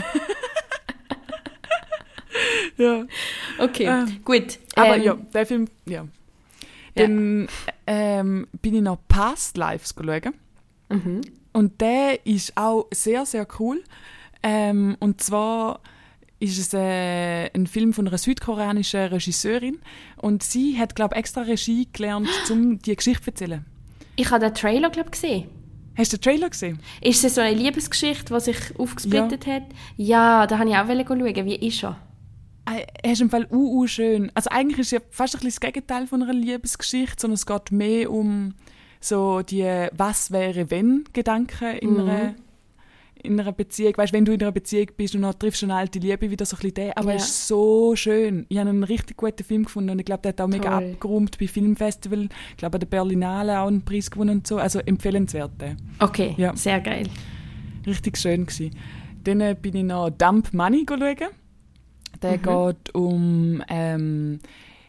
ja. Okay, Ähm, gut. Aber Ähm, ja, der Film, ja. Dann ähm, bin ich noch Past Lives schauen. Mhm. Und der ist auch sehr, sehr cool. Ähm, und zwar ist es äh, ein Film von einer südkoreanischen Regisseurin. Und sie hat, glaube ich, extra Regie gelernt, um die Geschichte zu erzählen. Ich habe den Trailer, glaube ich, gesehen. Hast du den Trailer gesehen? Ist es so eine Liebesgeschichte, die sich aufgesplittet hat? Ja, da habe ich auch schauen. Wie ist er? Er ist im Fall uh, uh, schön. Also eigentlich ist es ja fast ein bisschen das Gegenteil von einer Liebesgeschichte, sondern es geht mehr um so die Was wäre wenn Gedanken in, Mhm. einer, in einer Beziehung. Weißt, wenn du in einer Beziehung bist und dann triffst du eine alte Liebe wieder so ein bisschen. Aber Ja. es ist so schön. Ich habe einen richtig guten Film gefunden und ich glaube, der hat auch mega Toll. abgeräumt bei Filmfestival. Ich glaube, an der Berlinale auch einen Preis gewonnen und so. Also empfehlenswert. der. Okay, Ja. sehr geil. Richtig schön gsi. Dann äh, bin ich noch Dump Money schauen. Der geht um, ähm,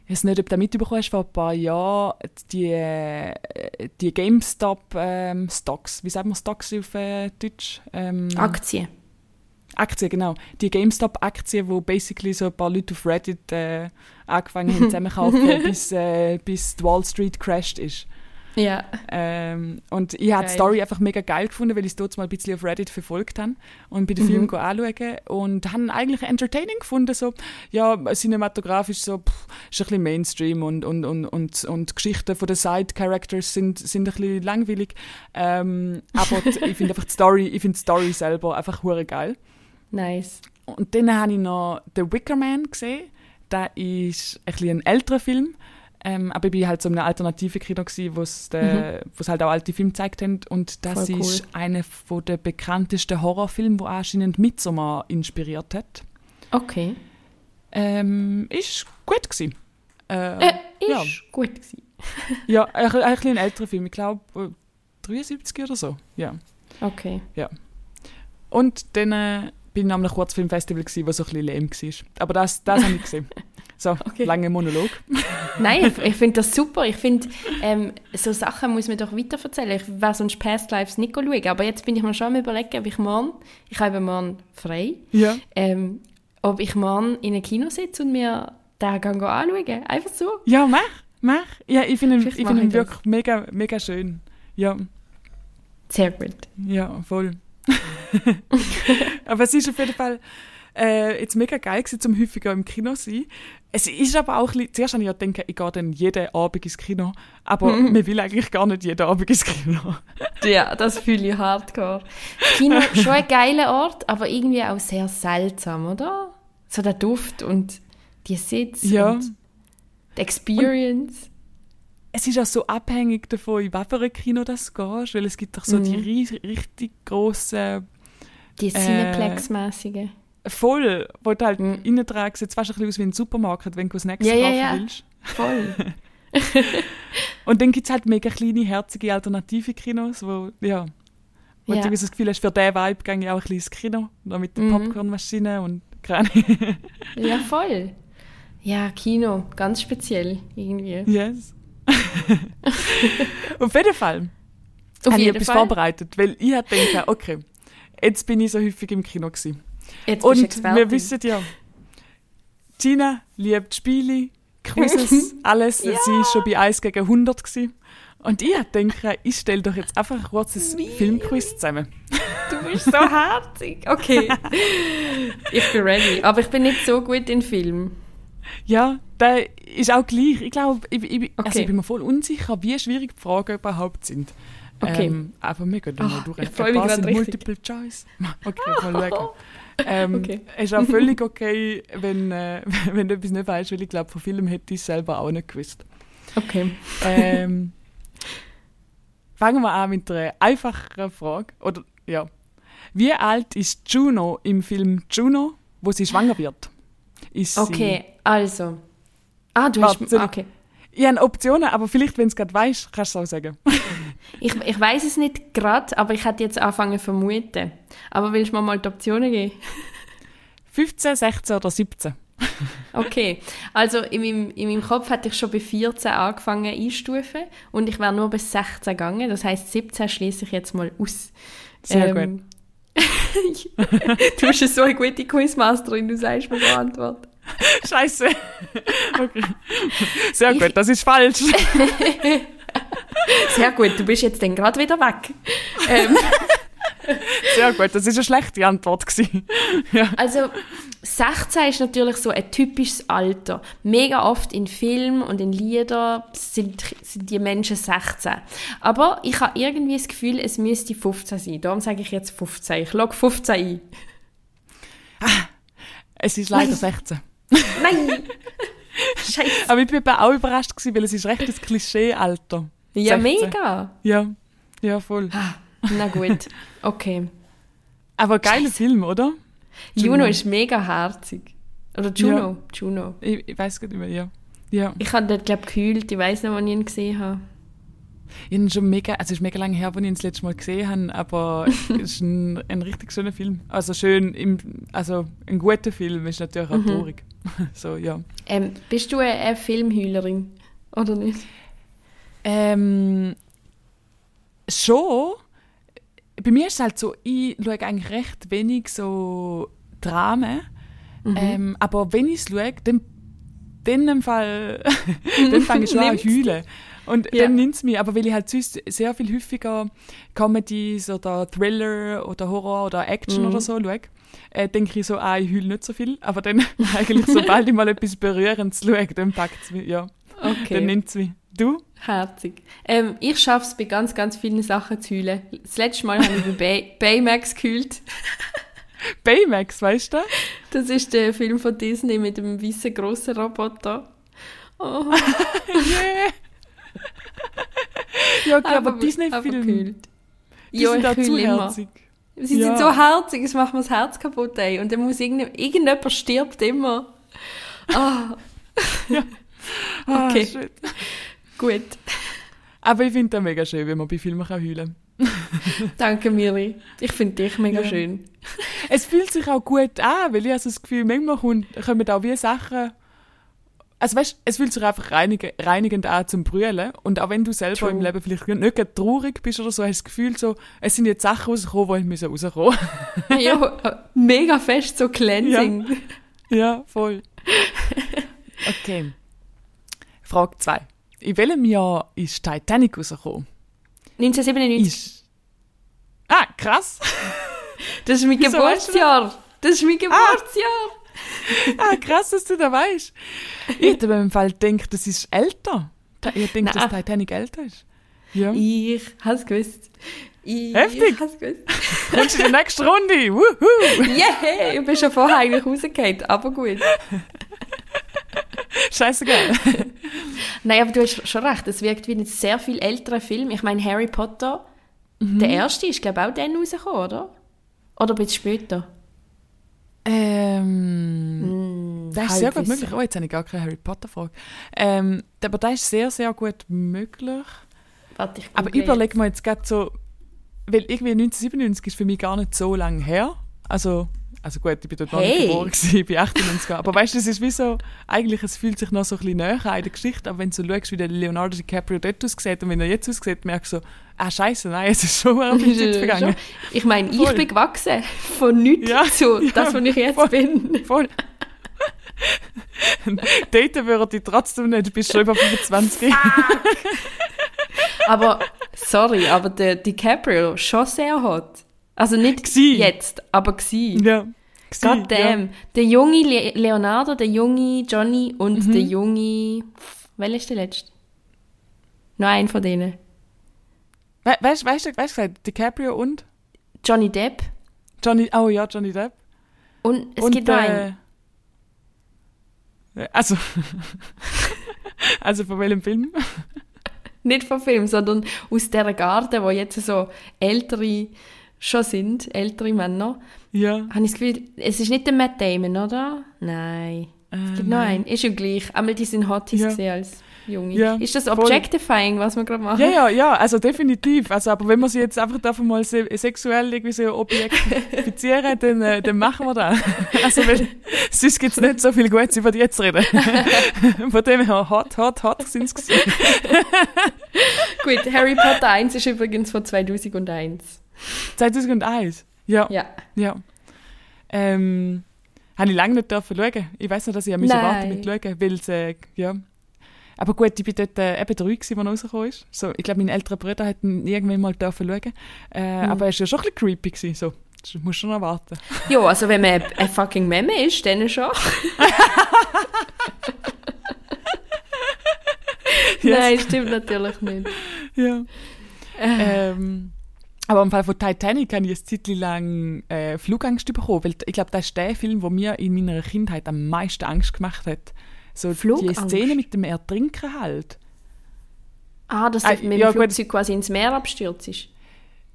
ich weiß nicht, ob du das mitbekommen hast, vor ein paar Jahren, die, äh, die GameStop-Stocks, wie sagt man Stocks auf äh, Deutsch? Ähm, Aktien. Aktien, genau. Die GameStop-Aktien, wo basically so ein paar Leute auf Reddit äh, angefangen haben zusammenzukaufen, bis, äh, bis die Wall Street crashed ist. Ja. Ähm, und ich habe die. Story einfach mega geil gefunden, weil ich es dort mal ein bisschen auf Reddit verfolgt habe und bei den Mhm. Filmen anschauen und habe eigentlich entertaining gefunden. So, ja, cinematografisch so, pff, ist ein bisschen Mainstream und, und, und, und, und die Geschichten von den Side-Characters sind, sind ein bisschen langweilig. Ähm, aber die, ich finde einfach die Story, ich finde die Story selber einfach hure geil. Nice. Und dann habe ich noch The Wicker Man gesehen. Der ist ein, bisschen ein älterer Film. Ähm, aber ich war halt so in einem alternativen Kino, gewesen, wo es wo es halt auch alte Filme gezeigt haben. Und das Mhm. Voll cool. ist einer von der bekanntesten Horrorfilme, der anscheinend Midsommar inspiriert hat. Okay. Ähm, ist gut gewesen. Äh, Äh, ist ja. gut gewesen. Ja, ein, ein, ein älterer Film, ich glaube äh, 73 oder so. Ja. Okay. Und dann äh, bin ich einem Kurzfilmfestival, gewesen, wo so ein bisschen lehm war. Aber das, das habe ich gesehen. So, Okay. lange Monolog. Nein, ich, ich finde das super. Ich finde, ähm, so Sachen muss man doch weiter erzählen. Ich wäre sonst Past Lives nicht schauen. Aber jetzt bin ich mir schon am überlegen, ob ich morgen, ich habe morgen frei, Ja. ähm, ob ich morgen in einem Kino sitze und mir den gang anschauen. Einfach so. Ja, mach, mach. Ja, ich finde ihn, ich finde ihn wirklich mega, mega schön. Ja, Sehr gut. ja, voll. aber es ist auf jeden Fall äh, jetzt mega geil gewesen, zum häufiger im Kino sein. Es ist aber auch zuerst habe ich ja gedacht, ich gehe dann jeden Abend ins Kino, aber Mhm. man will eigentlich gar nicht jeden Abend ins Kino. Ja, das fühle ich hardcore. Kino, schon ein geiler Ort, aber irgendwie auch sehr seltsam, oder? So der Duft und die Sitz Ja. und die Experience. Es ist auch so abhängig davon, in ein Kino das gehst, weil es gibt doch so Mhm. die richtig grossen die Äh, Cineplex-mäßigen. Voll, wo du halt Mhm. innen dran sieht fast ein bisschen aus wie ein Supermarkt, wenn du Snacks Ja, ja, kaufen ja. willst. Voll. Und dann gibt es halt mega kleine, herzige, alternative Kinos, wo, ja, wo Ja. du das Gefühl hast, für diesen Vibe gehe ich auch ein bisschen ins Kino, noch mit der Mhm. Popcornmaschine und keine. Ja, voll. Ja, Kino, ganz speziell irgendwie. Yes. Auf jeden Fall Auf habe ich etwas Fall. vorbereitet, weil ich hatte gedacht, okay, jetzt bin ich so häufig im Kino gewesen. Jetzt bist Und du wir wissen ja, Gina liebt Spiele, Quizzes, alles. Sie ist schon bei 1 gegen 100 gewesen. Und ich denke, ich stelle doch jetzt einfach ein kurzes Filmquiz zusammen. Du bist so herzig. Okay. ich bin ready. Aber ich bin nicht so gut in Film. Ja, der ist auch gleich. Ich glaube, ich, ich, also Okay. ich bin mir voll unsicher, wie schwierig die Fragen überhaupt sind. Okay. Ähm, aber wir gehen dann mal Ah, durch. ich Ein freu mich sind richtig. Multiple Choice. Okay, mal schauen. Ähm, Okay. Es ist auch völlig okay, wenn, äh, wenn du etwas nicht weißt, weil ich glaube, von Film hätte ich es selber auch nicht gewusst. Okay. Ähm, fangen wir an mit einer einfacheren Frage. Oder, ja. Wie alt ist Juno im Film Juno, wo sie schwanger wird? Ist sie- Okay, also. Ah, du Warte, hast. Okay. Ich habe Optionen, aber vielleicht, wenn du es gerade weißt, kannst du es auch sagen. Ich, ich weiß es nicht gerade, aber ich hätte jetzt angefangen zu vermuten. Aber willst du mir mal die Optionen geben? 15, 16 oder 17? Okay, also in meinem, in meinem Kopf hätte ich schon bei 14 angefangen einstufen und ich wäre nur bis 16 gegangen. Das heißt 17 schließe ich jetzt mal aus. Sehr Ähm, du bist so eine gute Quizmasterin, du sagst mir die Antwort. Scheiße. Okay. Sehr Ich- gut, das ist falsch. Sehr gut, du bist jetzt dann gerade wieder weg. Ähm, Sehr gut, das ist eine schlechte Antwort. Ja. also 16 ist natürlich so ein typisches Alter. Mega oft in Filmen und in Liedern sind, sind die Menschen 16. Aber ich habe irgendwie das Gefühl, es müsste 15 sein. Darum sage ich jetzt 15. Ich logge 15 ein. Es ist leider Nein. 16. Nein! Scheiße. Aber ich bin eben auch überrascht, gewesen, weil es ist recht ein Klischee-Alter. Ja, 16. mega. Ja, ja, voll. Na gut, okay. Aber geiler Film, oder? Juno ist mega herzig. Oder Juno. Juno. Ich, ich weiß gar nicht mehr, ja. Ja, Ich habe dort, glaube gehüllt. Ich weiß nicht, wann ich ihn gesehen habe. Ich habe schon mega, also es ist mega lange her, als ich ihn das letzte Mal gesehen habe, aber es ist ein, ein richtig schöner Film. Also schön, im, also ein guter Film ist natürlich auch Mhm. traurig. So, ja. Ähm, bist du eine, Filmheulerin? Oder nicht? Ähm, schon. Bei mir ist es halt so, ich schaue eigentlich recht wenig so Dramen. Mhm. Ähm, aber wenn ich es schaue, dann, dann Fall, dann fange ich schon an zu heulen. Und Ja. dann nimmt es mich. Aber weil ich halt sonst sehr viel häufiger Comedies oder Thriller oder Horror oder Action Mhm. oder so schaue, äh, denke ich so, ah, ich heule nicht so viel. Aber dann eigentlich, sobald ich mal etwas Berührendes schaue, dann packt es mich, ja. Dann Okay, nimmt es mich. Du? herzig. Ähm, ich schaffe es bei ganz, ganz vielen Sachen zu heulen. Das letzte Mal habe ich bei Bay Baymax gehüllt. Baymax, weißt du? Das ist der Film von Disney mit dem weißen grossen Roboter. Oh, Yeah. Ja, okay, aber einfach Disney-Filme, die Ja, sind auch zu immer. herzig. Sie Ja. sind so herzig, es macht mir das Herz kaputt. Ey. Und dann muss irgend, irgendjemand stirbt immer. Ah, Ah, Okay. shit. Gut. Aber ich finde das mega schön, wenn man bei Filmen kann heulen Danke, Miri. Ich finde dich mega Ja. schön. Es fühlt sich auch gut an, weil ich habe so das Gefühl, manchmal kommt, kommen auch wie Sachen... Also weißt, es fühlt sich einfach reinig, reinigend an zum Brüllen. Und auch wenn du selber True. im Leben vielleicht nicht traurig bist oder so, hast du das Gefühl so, es sind jetzt Sachen rausgekommen, die müssen rauskommen. ja, mega fest so cleansing. ja, voll. Okay. Frage 2. In welchem Jahr ist Titanic rausgekommen? 1997. Ist... Ah, krass. Das ist mein Wieso weißt du Geburtsjahr. Das ist mein Geburtsjahr. Ah, krass, dass du da weißt. Ich hätte mir im Fall gedacht, das ist älter. Ich denke, dass. Titanic älter ist. Ja. Ich hab's gewusst. Ich Heftig. hab's gewusst. Kommst du in die nächste Runde? Wuhu! Yeah, ich bin schon vorher eigentlich rausgefallen, aber gut. Scheißegal. Nein, aber du hast schon recht, es wirkt wie ein sehr viel älterer Film. Ich meine, Harry Potter, Mhm. der erste ist, glaube ich, auch dann rausgekommen, oder? Oder ein bisschen später? Ähm, das ist sehr gut möglich. Oh, jetzt habe ich gar keine Harry Potter-Frage. Ähm, aber das ist sehr, sehr gut möglich. Warte, ich Aber überleg mir jetzt gerade so, weil irgendwie 1997 ist für mich gar nicht so lange her. Also, also gut, ich bin dort noch Hey. nicht geboren, ich bin 98 Aber weißt du, es ist wie so, eigentlich, es fühlt sich noch so ein bisschen näher an in der Geschichte, aber wenn du so schaust, wie der Leonardo DiCaprio dort aussieht und wenn er jetzt aussieht, merkst du so, ah scheiße, nein, es ist schon ein bisschen Zeit vergangen. Ich meine, ich bin gewachsen. Von nichts Ja, zu ja, das, was ich jetzt voll. bin. Voll. Daten würde ich trotzdem nicht, du bist schon über 25. Aber, sorry, aber der DiCaprio schon sehr hot. Also nicht Gsi. jetzt, aber gsi. ja. God damn. Der junge Le Leonardo, der junge Johnny und Mhm. der junge... Welcher ist der letzte? Noch ein von denen. Ja. We weißt du, weißt du, weißt du, DiCaprio und Johnny Depp. Johnny, oh ja, Johnny Depp. Und es und, gibt noch einen. äh, Also, also von welchem Film? Nicht vom Film, sondern aus dieser Garde, wo jetzt so ältere schon sind, ältere Männer. Ja. Habe ich das Gefühl, es ist nicht der Matt Damon, oder? Nein. Es gibt noch einen. Ist ja gleich. Einmal die sind Hotties Ja. gesehen als Junge. Ja, ist das voll. Objectifying, was wir gerade machen? Ja, ja, ja, also definitiv. Also, aber wenn wir sie jetzt einfach davon mal se sexuell irgendwie so objektifizieren, dann, äh, dann machen wir das. Also, weil sonst gibt es nicht so viel Gutes, über die jetzt reden. Von dem her, hot, hot, hot sind sie. Gut, Harry Potter 1 ist übrigens von 2001. 2001. Ja, ja. Ja. Ähm, habe ich lange nicht dürfen schauen. Ich weiß noch, dass ich Nein. warten mit schauen, weil es, äh, ja. Aber gut, ich bin dort äh, eben drei gewesen, als er rausgekommen ist. So, ich glaube, meine älteren Brüder hätten irgendwann mal dürfen schauen. Äh, Mhm. Aber er ist ja schon ein bisschen creepy gewesen, so. Das musst du schon erwarten. Ja, also wenn man ein fucking Meme ist, dann schon. Nein, stimmt natürlich nicht. Ja. ähm, aber im Fall von Titanic habe ich eine Zeit lang äh, Flugangst bekommen, weil ich glaube, das ist der Film, der mir in meiner Kindheit am meisten Angst gemacht hat. So die Flugangst? Szene mit dem Ertrinken halt. Ah, dass Ah, du mit ja, dem gut. Flugzeug quasi ins Meer abstürzt. ist.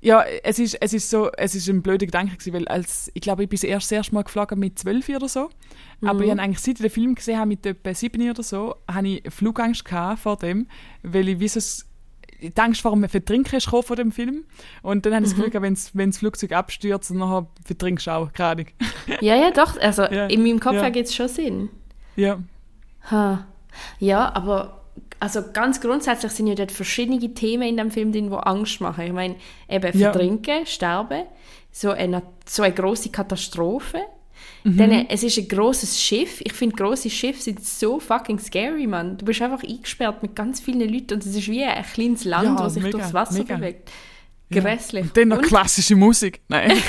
Ja, es ist, es ist so, es ist ein blöder Gedanke gewesen, weil als, ich glaube, ich bin erst das erste Mal geflogen mit zwölf oder so. Aber ich habe eigentlich, seit ich den Film gesehen habe, mit etwa sieben oder so, habe ich Flugangst gehabt vor dem, weil ich wie so vor dem Vertrinken ist von dem Film. Und dann habe ich das Gefühl gehabt, wenn's, wenn das Flugzeug abstürzt, und nachher vertrinkst du auch, Ahnung. Ja, ja, doch. Also Ja, in meinem Kopf ja. ergibt es schon Sinn. Ja, Ha. Ja, aber also ganz grundsätzlich sind ja dort verschiedene Themen in dem Film drin, die Angst machen. Ich meine, eben Ja. Vertrinken, Sterben, so eine, so eine grosse Katastrophe. Mhm. Dann, äh, es ist ein grosses Schiff. Ich finde, grosse Schiffe sind so fucking scary, man. Du bist einfach eingesperrt mit ganz vielen Leuten und es ist wie ein kleines Land, Ja, das sich mega, durchs Wasser mega. bewegt. Ja. Grässlich. Und dann noch Und- klassische Musik. Nein.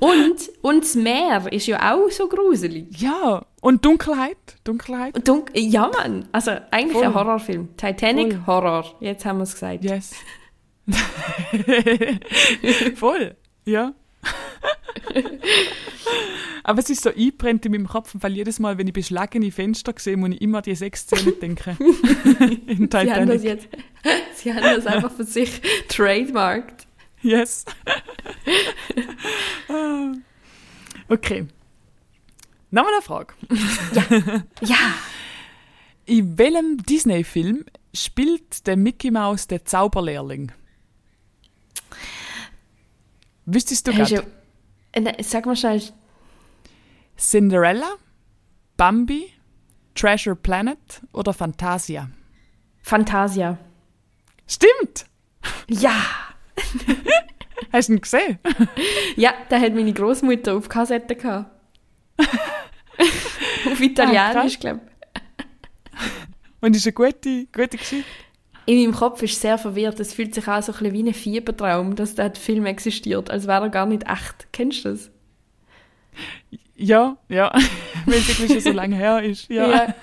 Und, und das Meer ist ja auch so gruselig. ja, und Dunkelheit. Dunkelheit. Und dunk ja, Mann. Also eigentlich Voll. ein Horrorfilm. Titanic, Voll. Horror. Jetzt haben wir es gesagt. Yes. Voll, ja. Aber es ist so eingebrennt in meinem Kopf, weil jedes Mal, wenn ich beschlagene Fenster sehe, muss ich immer an die sechs denken. in Sie haben das Titanic. jetzt, sie haben das einfach für sich trademarked. Yes. Ah. okay. Nochmal eine Frage. Ja. In welchem Disney-Film spielt der Mickey Mouse den Zauberlehrling? Wüsstest du gerade? äh, sag mal schnell, Cinderella, Bambi, Treasure Planet oder Fantasia? Fantasia. Stimmt! Ja! Hast du ihn gesehen? Ja, da hat meine Großmutter auf Kassette gehabt. auf Italienisch, Ah, glaube Und ist eine gute, gute Geschichte. In meinem Kopf ist sehr verwirrt. Es fühlt sich an so ein bisschen wie ein Fiebertraum, dass der Film existiert, als wäre er gar nicht echt. Kennst du das? Ja, ja. Weil es irgendwie schon so lange her ist. Ja, ja,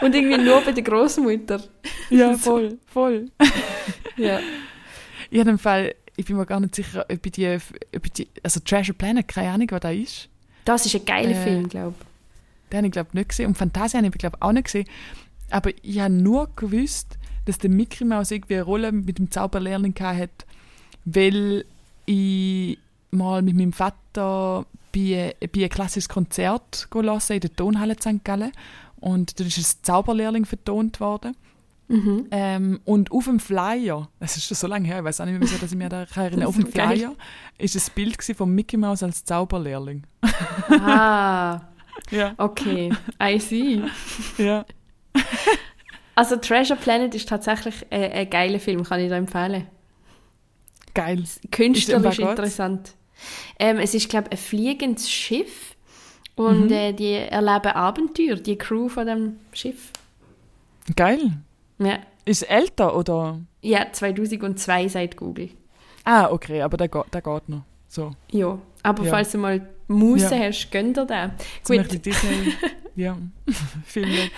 Und irgendwie nur bei der Großmutter. voll, voll. Ja. Ich habe im Fall, ich bin mir gar nicht sicher, ob ich die, ob ich die also Treasure Planet, keine Ahnung, was da ist. Das ist ein geiler Äh, Film, glaube Den habe ich, glaube ich, nicht gesehen. Und Fantasia habe ich, glaube ich, auch nicht gesehen. Aber ich habe nur gewusst, dass der Mickey Mouse irgendwie eine Rolle mit dem Zauberlehrling hat, weil ich mal mit meinem Vater bei, bei einem klassisches Konzert hören in der Tonhalle St. Gallen. Und da ist ein Zauberlehrling vertont worden. Mhm. Ähm, und auf dem Flyer, es ist schon so lange her, ich weiß auch nicht mehr, wieso, dass ich mich da erinnere, auf dem. Flyer ist ein Bild von Mickey Mouse als Zauberlehrling. Ah, Ja, okay. I see. ja. Also Treasure Planet ist tatsächlich ein, ein geiler Film, kann ich da empfehlen. Geil. Künstlerisch interessant. Ähm, es ist, glaube ich, ein fliegendes Schiff und Mhm. äh, die erleben Abenteuer, die Crew von dem Schiff. Geil. Ja, Ist älter oder? ja 2002 sagt Google. Ah, okay, aber der, geht- der geht noch. So. Ja, aber Ja. falls du mal Muße Ja. hast, gönn dir den. Gut, Disney. ja. Filme.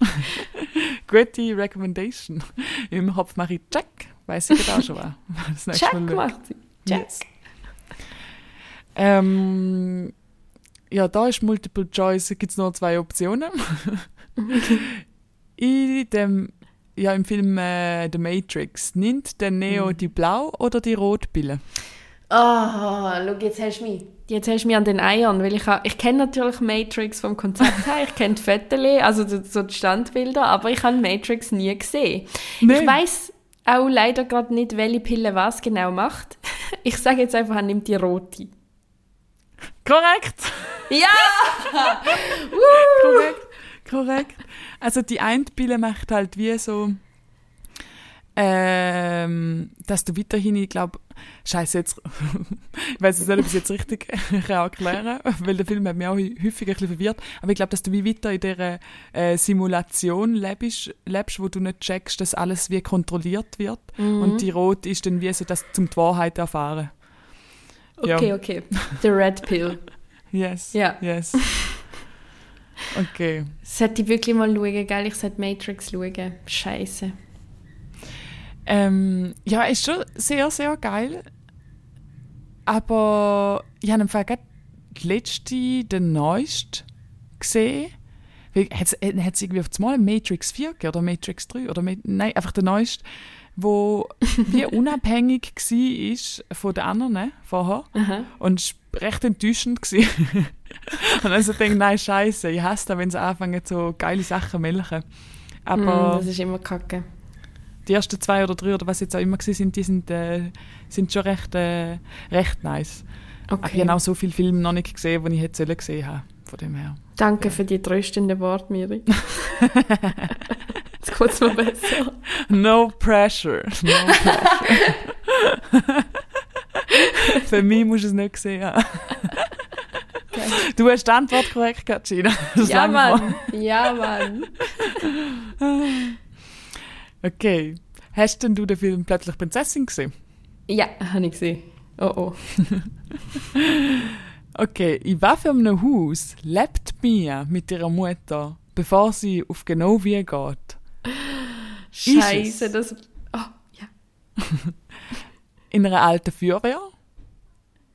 Gute Recommendation. Im Kopf mache ich Check. Weiß ich auch schon was. Das check Mal macht sie. Check. Yes. Ähm, ja, da ist Multiple Choice, gibt es nur zwei Optionen. In dem, ja, im Film äh, The Matrix, nimmt der Neo die Blau- oder die Rotpille? Oh, schau, jetzt hast du mich. Jetzt hast du mich an den Eiern, weil ich, ha- ich kenne natürlich Matrix vom Konzept her, ich kenne die Fotos, also die- so die Standbilder, aber ich habe Matrix nie gesehen. Nee. Ich weiß auch leider gerade nicht, welche Pille was genau macht. Ich sage jetzt einfach, er nimmt die rote. Korrekt! Ja! korrekt, korrekt. Also die eine Pille macht halt wie so, ähm, dass du weiterhin, ich glaube, Scheiße jetzt, ich weiß nicht, ob ich es jetzt richtig kann erklären kann, weil der Film hat mich auch häufig ein bisschen verwirrt, aber ich glaube, dass du wie weiter in dieser äh, Simulation lebst, lebst, wo du nicht checkst, dass alles wie kontrolliert wird und die Rot ist dann wie so, dass zum die Wahrheit erfahren. Okay, Ja. okay. The Red Pill. Yes, Ja. yes. Okay. Sollte ich wirklich mal schauen, gell? Ich sollte Matrix schauen. Scheiße. Ähm, ja, ist schon sehr, sehr geil. Aber ich habe im Fall gerade die letzte, den neuesten gesehen. Hat es irgendwie auf das Mal Matrix 4 gegeben oder Matrix 3? Oder Ma Nein, einfach der neueste, wo wie unabhängig war von den anderen ne, vorher. Aha. Und es war recht enttäuschend. Gewesen. Und also denke ich, nein, scheiße, ich hasse das, wenn sie anfangen, so geile Sachen zu melken. Aber Mm, das ist immer kacke. Die ersten zwei oder drei oder was jetzt auch immer gewesen sind, die sind, äh, sind schon recht, äh, recht nice. Aber ich Okay. habe auch so viele Filme noch nicht gesehen, die ich hätte gesehen haben. Von dem her. Danke für die tröstenden Worte, Miri. Jetzt geht es mir besser. No pressure. No pressure. Für mich musst du es nicht gesehen haben. Du hast die Antwort korrekt Gina. Das Ja, Mann. Ja, Mann. Okay. Hast denn du den Film Plötzlich Prinzessin gesehen? Ja, habe ich gesehen. Oh, oh. Okay, in einem Haus lebt Mia mit ihrer Mutter, bevor sie auf genau wie geht? Scheiße, das... Oh, ja. In einer alten Feuerwehr?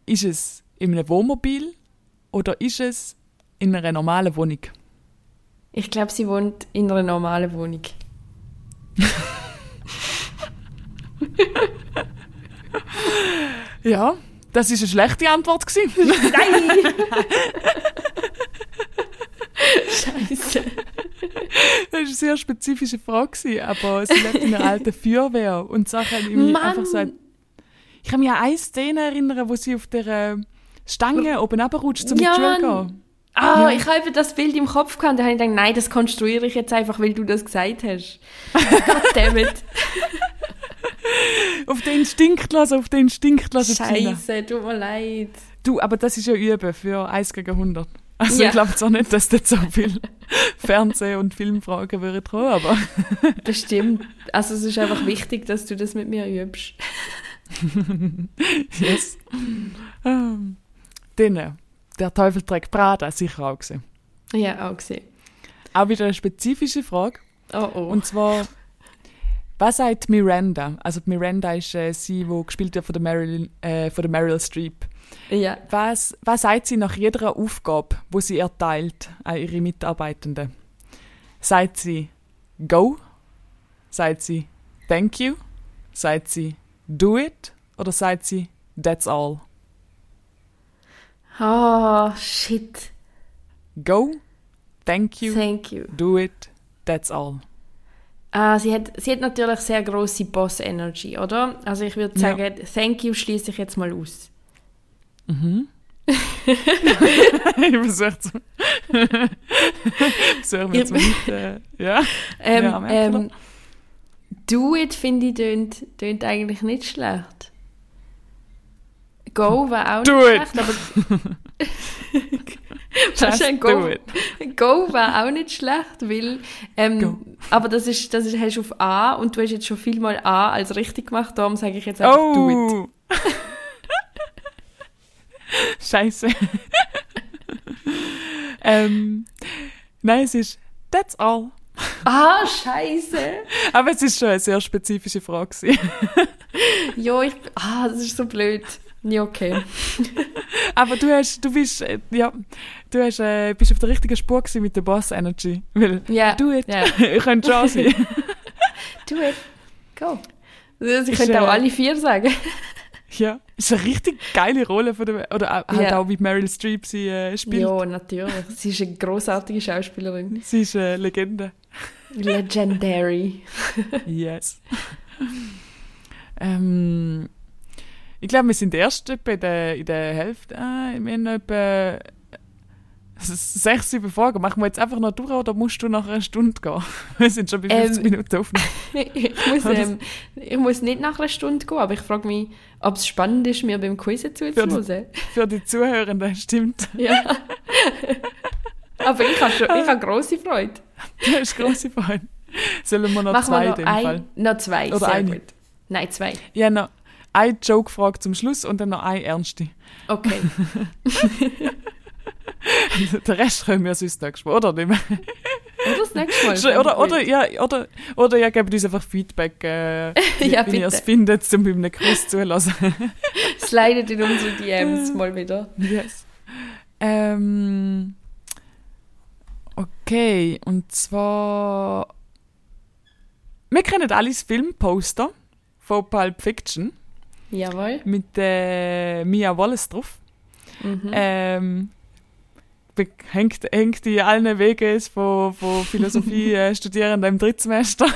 Ist es in einem Wohnmobil? Oder ist es in einer normalen Wohnung? Ich glaube, sie wohnt in einer normalen Wohnung. Ja, das ist eine schlechte Antwort gewesen. Nein! Scheiße. Das eine sehr spezifische Frage, gewesen, aber sie lebt in einer alten Feuerwehr und Sachen ich mich Mann! einfach so Ich kann mich an eine Szene erinnern, wo sie auf der äh, Stange oben runterrutscht, um Ja, die Schule zu gehen. Ah, Ja. ich habe das Bild im Kopf gehabt und da habe ich gedacht, nein, das konstruiere ich jetzt einfach, weil du das gesagt hast. Goddammit. Auf den Instinkt lassen, auf den Instinkt lassen. Scheiße, tut mir leid. Du, aber das ist ja Üben für 1 gegen 100. Also Ja. ich glaube zwar nicht, dass dort so viel Fernseh- und Filmfragen würden kommen, aber Das stimmt. Also es ist einfach wichtig, dass du das mit mir übst. yes. Ähm, Dann, äh, der Teufel trägt Prada, sicher auch gesehen. Ja, auch gesehen. Auch wieder eine spezifische Frage. Oh oh. Und zwar, was sagt Miranda? Also Miranda ist äh, sie, die gespielt wird von der Meryl, äh, von der Meryl Streep. ja. Was, was sagt sie nach jeder Aufgabe, wo sie erteilt an ihre Mitarbeitenden? Sagt sie Go? Sagt sie Thank you? Sagt sie Do it? Oder sagt sie That's all? Oh, shit. Go? Thank you? Thank you. Do it? That's all? Ah, sie, hat, sie hat natürlich sehr große Boss-Energy, oder? Also ich würde Ja. sagen, thank you schließe ich jetzt mal aus. ich versuche zu. versuche mir jetzt mal nicht. Äh, ja. Ähm, Ja, ähm, do it, finde ich, tönt eigentlich nicht schlecht. Go war auch Do nicht schlecht, aber Just go, go war auch nicht schlecht, weil, ähm, aber das ist, das ist, hast du auf A und du hast jetzt schon viel mal A als richtig gemacht, darum sage ich jetzt einfach do it. Oh! Scheiße. ähm, nein, es ist That's all. Ah, scheiße. Aber es ist schon eine sehr spezifische Frage. Jo, ich, ah, das ist so blöd. Ja, okay. Aber du hast, du bist, äh, ja, du hast, äh, bist auf der richtigen Spur gewesen mit der Boss Energy. Weil, Ja. do it. Ja. Könnte schon sein. Do it. Go. Also, ich Ist, könnte auch äh, alle vier sagen. ja. Ist eine richtig geile Rolle von der, oder halt Ja. auch wie Meryl Streep sie äh, spielt. Ja, natürlich. Sie ist eine großartige Schauspielerin. Sie ist eine Legende. Legendary. Yes. ähm, ich glaube, wir sind erst in der, in der Hälfte. Äh, wir haben noch etwa sechs, sieben Fragen. Machen wir jetzt einfach noch durch oder musst du nach einer Stunde gehen? Wir sind schon bei 50 Ähm, Minuten aufgenommen. ich, muss, ähm, ich muss nicht nach einer Stunde gehen, aber ich frage mich, ob es spannend ist, mir beim Quiz zuzuhören. Für die Zuhörenden stimmt. Ja. aber ich habe schon, ich habe grosse Freude. Das ist grosse Freude. Sollen wir noch Machen zwei wir in noch, dem ein, Fall? noch zwei, Oder sehr eine. gut. Nein, zwei. Habe noch eine Joke-Frage zum Schluss und dann noch eine ernste. Okay. Den Rest können wir sonst nächstes Mal, oder nicht mehr? Und das nächste Mal. Oder, oder, ja, oder, oder ihr gebt uns einfach Feedback, äh, wie, Ja, wie ihr es findet, um bei einem Quiz zulassen. Slidet in unsere DMs mal wieder. yes. Ähm, okay, und zwar. Wir kennen alle das Filmposter von Pulp Fiction Jawohl. mit äh, Mia Wallace drauf. Mhm. Ähm, hängt, hängt in allen WGs von, von Philosophie-Studierenden im Drittsemester.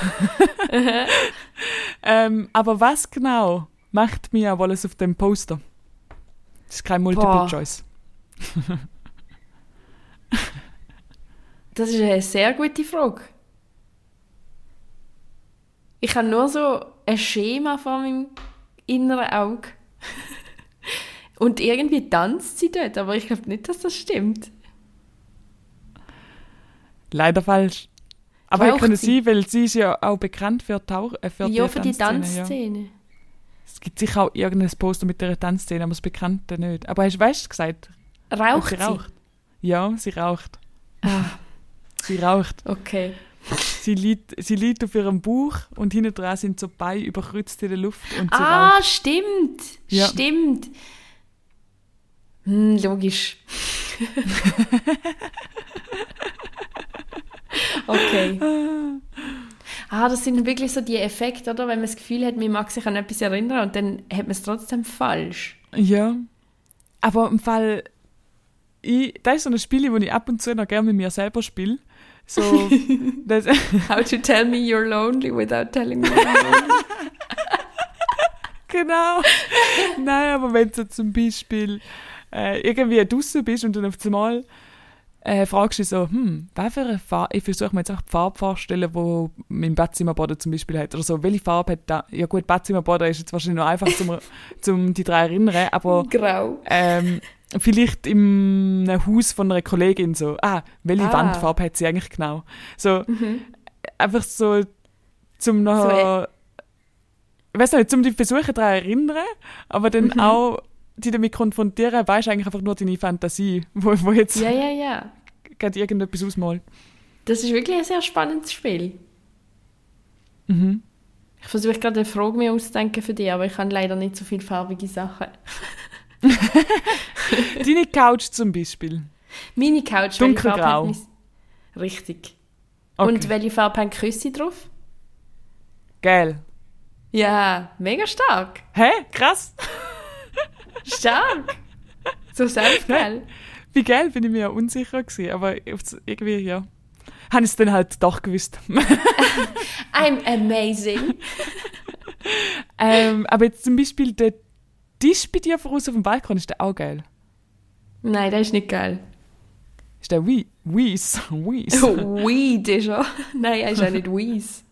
ähm, aber was genau macht Mia Wallace auf dem Poster? Das ist kein Multiple Boah. Choice. Das ist eine sehr gute Frage. Ich habe nur so ein Schema vor meinem inneren Auge. Und irgendwie tanzt sie dort, aber ich glaube nicht, dass das stimmt. Leider falsch. Aber ich Taucht kann sie? sie, weil sie ist ja auch bekannt für, Tauch, äh, für ja, für die Tanzszene, Ja. Es gibt sicher auch irgendein Poster mit der Tanzszene, aber das Bekannte nicht. Aber hast du weißt gesagt? Raucht sie sie? raucht? Ja, sie raucht. Ah, Sie raucht. okay. Sie liegt, sie liegt auf ihrem Bauch und hinten dran sind so Beine überkreuzt in der Luft und sie Ah, raucht. stimmt. Ja. Stimmt. Hm, logisch. okay. Ah, das sind wirklich so die Effekte, oder? Wenn man das Gefühl hat, man mag sich an etwas erinnern und dann hat man es trotzdem falsch. Ja. Aber im Fall, ich, das ist so ein Spiel, das ich ab und zu noch gerne mit mir selber spiele. So, How to tell me you're lonely without telling me you're lonely. genau. Nein, aber wenn du zum Beispiel äh, irgendwie draußen bist und dann auf einmal äh, fragst du dich so, hm, was für eine Farbe, ich versuche mir jetzt auch die Farbe vorstellen, die mein Bettzimmerboden zum Beispiel hat. Oder so, welche Farbe hat da? Ja gut, Bettzimmerboden ist jetzt wahrscheinlich noch einfach, zum, zum die drei erinnern, aber Grau. ähm, vielleicht einem Haus von einer Kollegin so, ah, welche Ah. Wandfarbe hat sie eigentlich genau? So, Mhm. einfach so zum noch, So, äh, ich weiß nicht, zum die versuchen daran erinnern, aber dann Mhm. auch die damit konfrontieren, weißt du eigentlich einfach nur deine Fantasie, wo, wo jetzt Ja, ja, ja. gerade irgendetwas ausmalt. Das ist wirklich ein sehr spannendes Spiel. Mhm. Ich versuche gerade eine Frage mir auszudenken für dich, aber ich habe leider nicht so viele farbige Sachen. Deine Couch zum Beispiel. Meine Couch, Dunkelgrau. Richtig. Okay. Und welche Farbe haben Küsse drauf? Geil. Ja, mega stark. Hä? Krass. Stark. so selbst, gell? Wie geil bin ich mir ja unsicher gewesen, aber irgendwie, ja. Habe ich es dann halt doch gewusst. I'm amazing. ähm, aber jetzt zum Beispiel der Tisch bei dir voraus auf dem Balkon, ist der auch geil. Nein, das ist nicht geil. Ist der Wii- Wies? Wies? Weed ist er. Nein, er ist auch nicht Wees.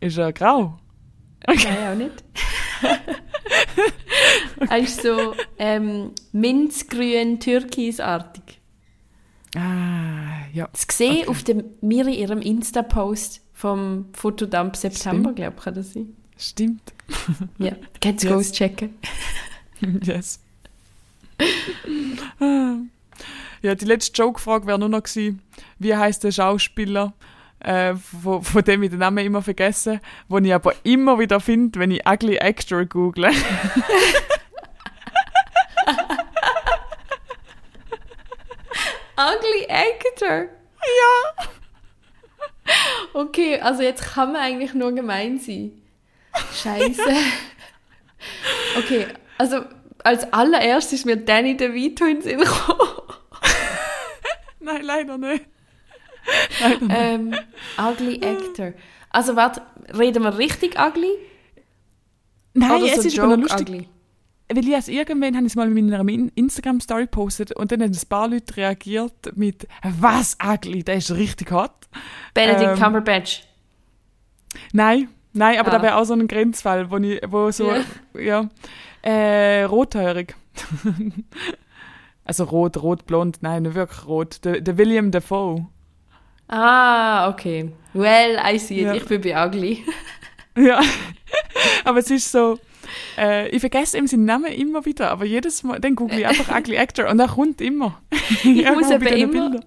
Ist er grau? Nein, auch nicht. Er ist so ähm, minzgrün, türkisartig. Ah, ja. Das gesehen Okay. auf dem Miri ihrem Insta-Post vom Fotodump September, glaube ich, kann das sein. Stimmt. Ja, geht's Yes. checken. yes. Ja, die letzte Joke-Frage wäre nur noch gewesen, wie heißt der Schauspieler, äh, von, von dem ich den Namen immer vergesse, den ich aber immer wieder finde, wenn ich Ugly Actor google. Ugly Actor. ja. Okay, also jetzt kann man eigentlich nur gemein sein. Scheiße. Okay, also als allererstes ist mir Danny DeVito in den Sinn gekommen. Nein, leider nicht. Leider nicht. ähm, ugly Actor. Also warte, reden wir richtig ugly? Nein, Oder es so ist aber lustig. ugly? Weil ich also irgendwann habe ich es mal in meiner In- Instagram-Story gepostet und dann haben ein paar Leute reagiert mit «Was, ugly, der ist richtig hot». Benedict Ähm, Cumberbatch. Nein, nein, aber Ah. da wäre auch so ein Grenzfall, wo, ich, wo so, ja, äh, rothaarig. also rot, rot-blond, nein, nicht wirklich rot. Der, der William Dafoe. Ah, okay. Well, I see it. Ja. Ich bin bei ugly. Ja, aber es ist so, äh, ich vergesse ihm seinen Namen immer wieder, aber jedes Mal, dann google ich einfach Ugly Actor und er kommt immer. Ich muss eben immer,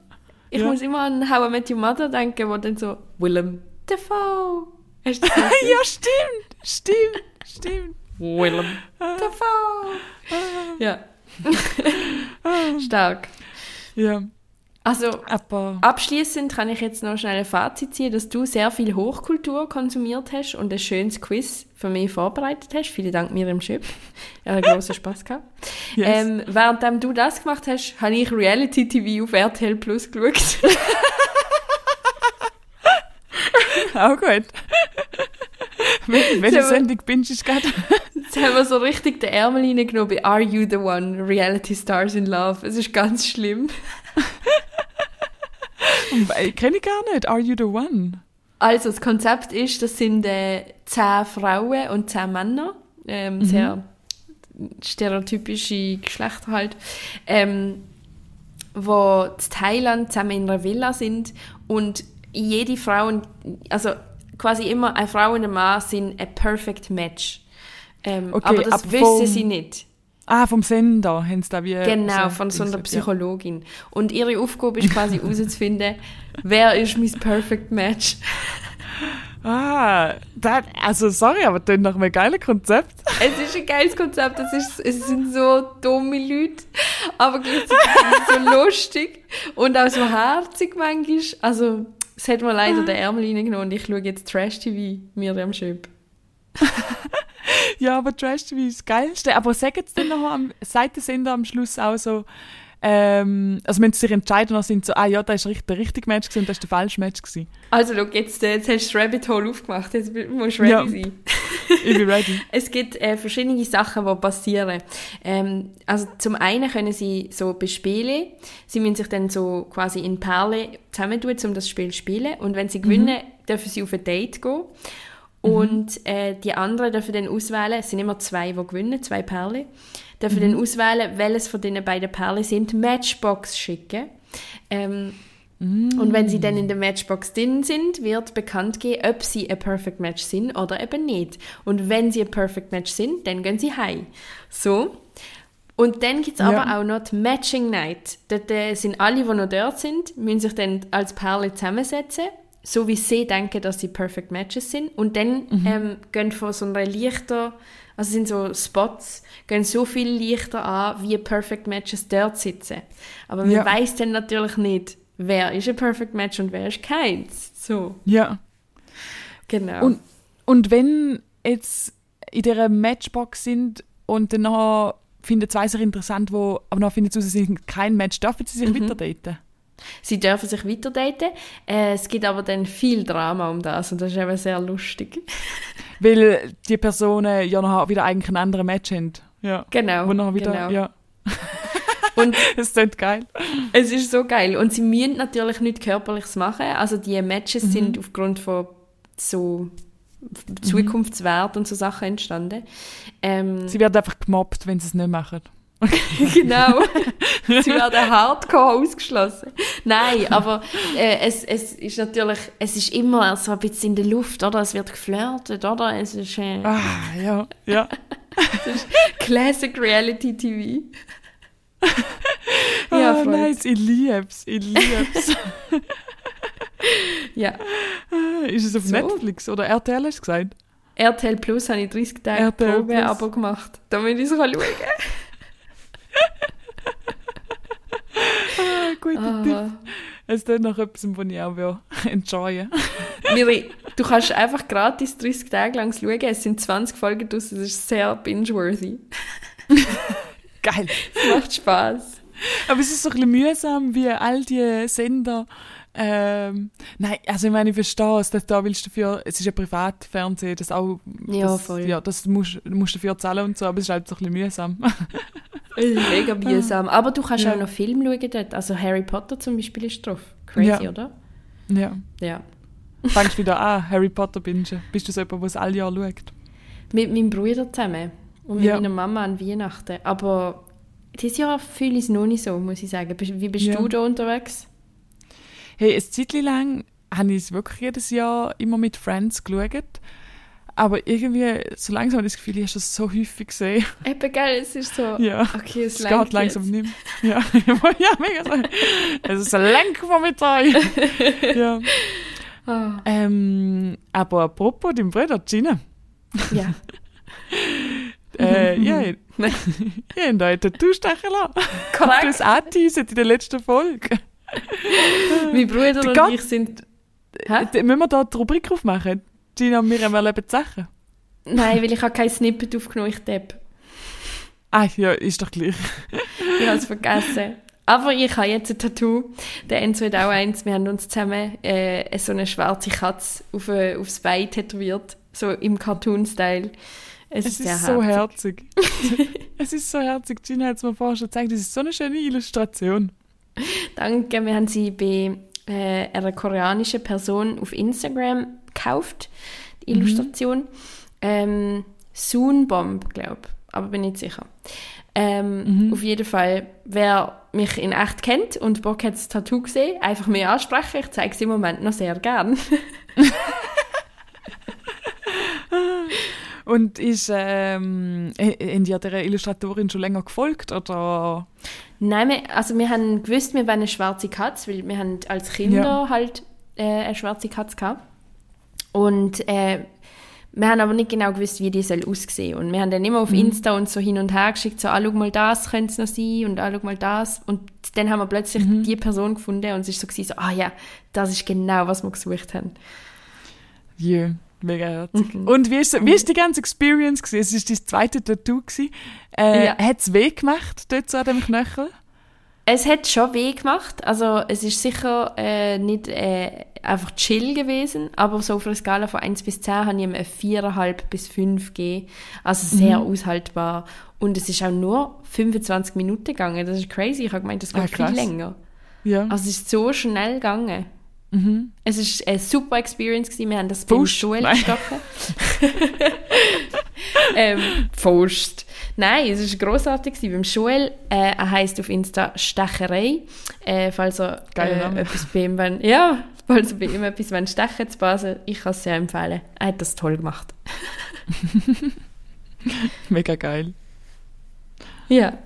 ich Ja. muss immer an How I Met Your Mother denken, wo dann so Willem Dafoe. Hast du ja, stimmt, stimmt, stimmt. Willem Dafoe. Ja. Stark. Ja, Also aber abschließend kann ich jetzt noch schnell ein Fazit ziehen, dass du sehr viel Hochkultur konsumiert hast und ein schönes Quiz für mich vorbereitet hast. Vielen Dank Miriam Schöp. Ich habe großen Spaß gehabt. yes. Ähm, währenddem du das gemacht hast, habe ich Reality TV auf RTL Plus geschaut. Auch gut. Wel- Welche. Sendung bingst du gerade? Jetzt haben wir so richtig den Ärmel reingenommen bei Are You the One? Reality Stars in Love. Es ist ganz schlimm. Ich kenne ich gar nicht. Are you the one? Also, das Konzept ist, das sind äh, zehn Frauen und zehn Männer. Ähm, Sehr stereotypische Geschlechter halt. Ähm, wo in Thailand zusammen in einer Villa sind und jede Frau, und- also quasi immer eine Frau und ein Mann sind ein perfect match. Ähm, Okay, aber das wissen vom- sie nicht. Ah, vom Sender haben sie da wie... Genau, von so einer Ja. Psychologin. Und ihre Aufgabe ist quasi herauszufinden, wer ist mein perfect match. Ah, das, also sorry, aber das ist nach einem geilen Konzept. Es ist ein geiles Konzept, es, ist, es sind so dumme Leute, aber gleichzeitig so lustig und auch so herzig manchmal. Also, es hat mir leider den Ärmel reingenommen und ich schaue jetzt Trash-TV, Miriam Schöp. Ja, aber Trash TV ist das Geilste. Aber sagen sie dann noch am, seit der Sender am Schluss auch so, ähm, also wenn sie sich entscheiden, dann sind sie so, ah ja, das war der richtige Match und das war der falsche Match gewesen. Also, schau, jetzt, äh, jetzt hast du das Rabbit Hole aufgemacht, jetzt musst du ready Ja. sein. Ich bin ready. Es gibt äh, verschiedene Sachen, die passieren. Ähm, also zum einen können sie so bespielen. Sie müssen sich dann so quasi in Perle zusammentun, um das Spiel zu spielen. Und wenn sie gewinnen, dürfen sie auf ein Date gehen. Und äh, die anderen dürfen dann auswählen, es sind immer zwei, die gewinnen, zwei Perle, dürfen dann auswählen, welches von diesen beiden Perlen sind, Matchbox schicken. Ähm, Und wenn sie dann in der Matchbox drin sind, wird bekannt geben, ob sie ein Perfect Match sind oder eben nicht. Und wenn sie ein Perfect Match sind, dann gehen sie heim. So. Und dann gibt es Ja. aber auch noch die Matching Night. Dort äh, sind alle, die noch dort sind, müssen sich dann als Perle zusammensetzen, so wie sie denken, dass sie Perfect Matches sind. Und dann ähm, gehen von so einer Lichter, also sind so Spots, gehen so viele Lichter an, wie Perfect Matches dort sitzen. Aber man Ja. weiß dann natürlich nicht, wer ist ein Perfect Match und wer ist keins. So, Ja. genau. Und, und wenn jetzt in dieser Matchbox sind und dann noch finden zwei sich interessant, wo, aber noch finden sie, sie sind kein Match, dürfen sie sich weiter daten? Sie dürfen sich weiter daten. Äh, es gibt aber dann viel Drama um das und das ist eben sehr lustig. Weil die Personen ja noch wieder eigentlich einen anderen Match haben. Ja. Genau. Wo noch wieder, genau. ja. Und Das klingt geil. es ist so geil. Und sie müssen natürlich nichts Körperliches machen. Also die Matches Mhm. sind aufgrund von so Zukunftswert und so Sachen entstanden. Ähm, Sie werden einfach gemobbt, wenn sie es nicht machen. genau. Sie werden hardcore ausgeschlossen. Nein, aber äh, es, es ist natürlich, es ist immer so ein bisschen in der Luft, oder? Es wird geflirtet, oder? Es ist äh, Ah, ja, ja. Classic Reality TV. ja, ah, voll. nice, ich lieb's, ich lieb's. Ja. ist es auf So. Netflix oder RTL hast du gesagt? RTL Plus habe ich 30 Tage RTL Probe-Abo gemacht, damit ich es schauen kann. Guter Tipp. Ah. Es ist noch etwas, was ich auch will enjoyen Miri, du kannst einfach gratis 30 Tage lang schauen. Es sind 20 Folgen draus, es ist sehr binge-worthy. Geil. Es macht Spaß. Aber es ist so ein bisschen mühsam, wie all die Sender. Ähm, nein, also ich meine, ich verstehe es, dass da willst du dafür, es ist ja Privatfernsehen, das auch, Ja, das, voll. ja, das musst du musst dafür zahlen und so, aber es ist halt so ein bisschen mühsam. Es ist mega mühsam. Aber du kannst Ja. auch noch Film schauen dort. Also Harry Potter zum Beispiel ist drauf. Crazy, Ja. oder? ja. Ja. Fangst wieder an, Harry Potter bingen. Bist du so jemand, der es alle Jahre schaut? Mit meinem Bruder zusammen. Und mit Ja. meiner Mama an Weihnachten. Aber dieses Jahr fühle ich es noch nicht so, muss ich sagen. Wie bist Ja. du da unterwegs? Hey, eine Zeit lang habe ich es wirklich jedes Jahr immer mit Friends geschaut. Aber irgendwie, so langsam habe ich das Gefühl, ich habe es so häufig gesehen. Eben, gell, es ist so... Ja. Okay, es, Es geht langsam jetzt. nicht mehr. Ja, ja mega so. Es ist ein Lenkvormittag. ja. Ah, Ähm, aber apropos dein Bruder, Gina. ja. Äh, ja, ich ich habe da ein Tattoo stechen lassen. Korrekt. hast angeteasert in der letzten Folge. Mein Bruder Der und Gott- ich sind... Hä? Müssen wir da die Rubrik aufmachen? Gina und Miriam erleben die Sachen. Nein, weil ich habe kein Snippet aufgenommen, ich depp. Ah, ja, ist doch gleich. Ich habe es vergessen. Aber ich habe jetzt ein Tattoo. Der Enzo hat auch eins. Wir haben uns zusammen äh, so eine schwarze Katze auf, äh, aufs Bein tätowiert. So im Cartoon-Style. Es, Es ist ist so herzig. herzig. es ist so herzig. Gina hat es mir vorher schon gezeigt. Das ist so eine schöne Illustration. Danke. Wir haben sie bei äh, einer koreanischen Person auf Instagram gekauft. Die Mhm. Illustration. Ähm, Soonbomb, glaube ich. Aber bin nicht sicher. Ähm, Mhm. Auf jeden Fall, wer mich in echt kennt und Bock hat, das Tattoo gesehen, einfach mehr ansprechen. Ich zeige es im Moment noch sehr gern. Und ist, ähm, äh, haben die der Illustratorin schon länger gefolgt? Oder? Nein, wir, also wir haben gewusst, wir wollen eine schwarze Katze, weil wir haben als Kinder Ja. halt äh, eine schwarze Katze gehabt. Und äh, wir haben aber nicht genau gewusst, wie die soll aussehen. Und wir haben dann immer auf Insta und so hin und her geschickt, so, ah, schau mal das könnte es noch sein und ah, schau mal das. Und dann haben wir plötzlich die Person gefunden und es ist so, gewesen, so, ah ja, das ist genau, was wir gesucht haben. Ja, mega herzig. Mhm. Und wie ist, wie ist die ganze Experience gewesen? Es ist dein zweite Tattoo gewesen. Äh, Ja. Hat es weh gemacht dort so an dem Knöchel? Es hat schon weh gemacht. Also es ist sicher äh, nicht äh, einfach chill gewesen, aber so auf einer Skala von 1 bis 10 habe ich ihm eine 4,5 bis 5 gegeben. Also sehr Mhm. aushaltbar. Und es ist auch nur 25 Minuten gegangen. Das ist crazy. Ich habe gemeint, das geht Ah, viel länger. Ja. Also es ist so schnell gegangen. Mhm. Es ist eine super Experience gewesen. Wir haben das beim Pfust? Nein. gestochen. ähm, Pfust. Nein, es ist grossartig gewesen. Beim Joel, äh, er heisst auf Insta Stecherei. Äh, falls er äh, etwas bei ihm wollen, ja, falls er bei ihm etwas wollen stechen zu Basel, ich kann es sehr empfehlen. Er hat das toll gemacht. Mega geil. Ja.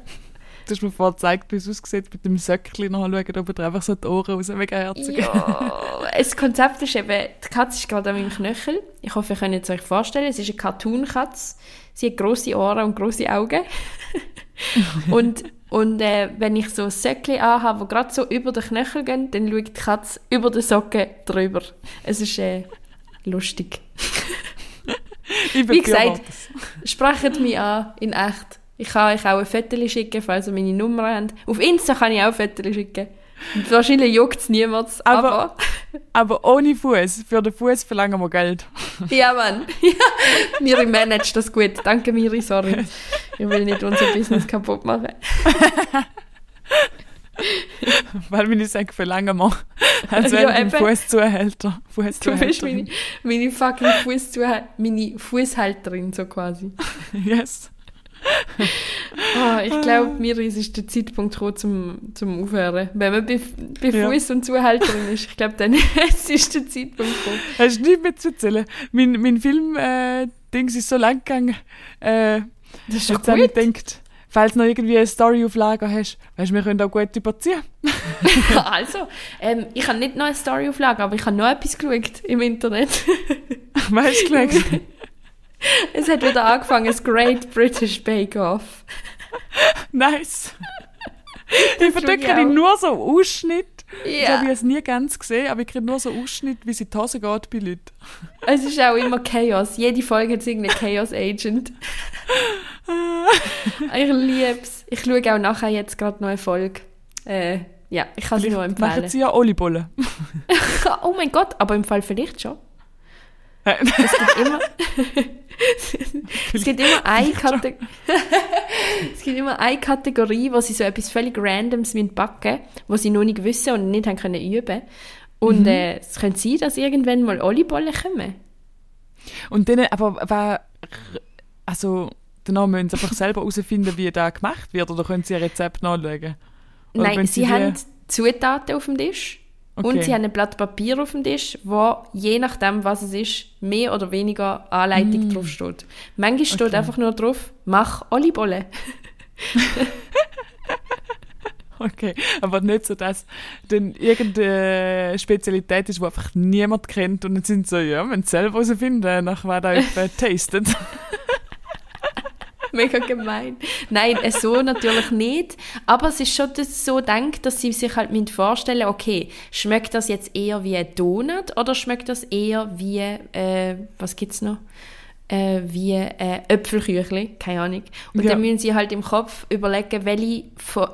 Du hast mir vorhin gezeigt, wie es aussieht mit dem Söckchen nachschauen, ob er einfach so die Ohren raus, mega herzig. Ja, das Konzept ist eben, die Katze ist gerade an meinem Knöchel. Ich hoffe, ihr könnt es euch vorstellen. Es ist eine Cartoon-Katze. Sie hat grosse Ohren und grosse Augen. und und äh, wenn ich so ein Söckchen anhabe, die gerade so über den Knöchel gehen, dann schaut die Katze über den Socken drüber. Es ist äh, lustig. Ich Wie gesagt. Sprecht mich an, in echt. Ich kann euch auch ein Foto schicken, falls ihr meine Nummer habt. Auf Insta kann ich auch ein Foto schicken. Und wahrscheinlich juckt es niemand, Aber- aber Aber ohne Fuß. Für den Fuß verlangen wir Geld. Ja, Mann. Ja. Miri managt das gut. Danke, Miri, sorry. Ich will nicht unser Business kaputt machen. Weil meine Säcke verlangen wir. Als Ja, wäre ein. Fußzuhälter. Du bist meine, Fußzuhälterin. meine fucking Fußzuhä- meine Fußhalterin, so quasi. Yes. Ah, ich glaube, Miri, es ist der Zeitpunkt gekommen zum, zum Aufhören. Wenn man bei, bei Ja. Fuß und Zuhälterin ist, ich glaube, dann ist der Zeitpunkt gekommen. Hast du nichts mehr zu erzählen? Mein, mein Film-Dings ist so lang gegangen. Äh, Das ist jetzt habe ich gedacht, falls du noch irgendwie eine Story auf Lager hast, weißt du, wir können auch gut überziehen. also, ähm, ich habe nicht noch eine Story-Auflage, aber ich habe noch etwas geschaut im Internet. Weißt du, geschaut? Es hat wieder angefangen, das Great British Bake Off. Nice. Ich verdecke ich die nur so Ausschnitt. Ich Ja. habe es nie ganz gesehen, aber ich kriege nur so Ausschnitt, wie sie die Hose geht bei Leuten. Es ist auch immer Chaos. Jede Folge hat irgendeinen Chaos Agent. ich liebe es. Ich schaue auch nachher jetzt gerade noch eine Folge. Äh, ja, ich kann sie nur Vielleicht machen empfehlen. sie ja Olibollen. oh mein Gott, aber im Fall vielleicht schon. Es gibt immer, es gibt immer eine Kategorie, es gibt immer eine Kategorie, wo sie so etwas völlig Randoms müssen backen, wo sie noch nicht wissen und nicht haben können üben. Und äh, es könnte sein, dass irgendwann mal Olibollen kommen. Und dann, aber wer, also, danach müssen sie einfach selber herausfinden, wie das gemacht wird, oder können sie ein Rezept nachschauen? Oder Nein, sie, die- haben Zutaten auf dem Tisch und Okay. sie haben ein Blatt Papier auf dem Tisch, wo je nachdem, was es ist, mehr oder weniger Anleitung drauf steht. Manchmal steht Mm. Okay. einfach nur drauf, mach Olibollen. Okay, aber nicht so, dass dann irgendeine Spezialität ist, die einfach niemand kennt und dann sind sie so, ja, wenn sie selber herausfinden, nach wer da jemand tastet. Mega gemein. Nein, äh, so natürlich nicht. Aber es ist schon so denkt, dass sie sich halt mit vorstellen, okay, schmeckt das jetzt eher wie ein Donut oder schmeckt das eher wie, äh, was gibt's noch? Äh, wie äh, Äpfelküchli, keine Ahnung. Und Ja. dann müssen sie halt im Kopf überlegen, welche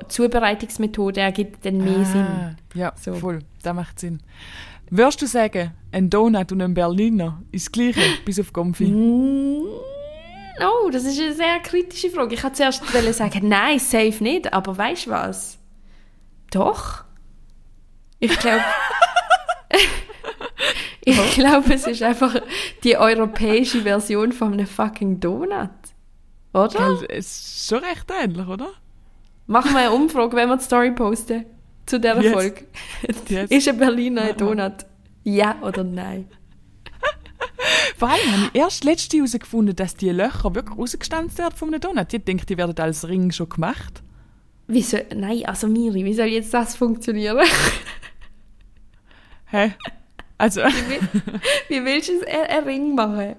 Zubereitungsmethode ergibt denn mehr Sinn. Ah, Ja, So. voll, das macht Sinn. Würdest du sagen, ein Donut und ein Berliner ist das gleiche, bis auf Gomfi? Oh, das ist eine sehr kritische Frage. Ich wollte zuerst sagen, nein, safe nicht, aber weißt du was? Doch. Ich glaube, ich glaube, es ist einfach die europäische Version von einem fucking Donut. Oder? Es ist schon recht ähnlich, oder? Machen wir eine Umfrage, wenn wir die Story posten zu dieser Yes. Folge. Yes. Ist ein Berliner ein. Donut? Ja oder nein? Vor allem habe ich erst letzte herausgefunden, dass die Löcher wirklich rausgestanzt werden von einem Donut. Ich denke, die werden als Ring schon gemacht. Wie soll, nein, also Miri, wie soll jetzt das funktionieren? Hä? Also, Wie willst du es ein, ein Ring machen?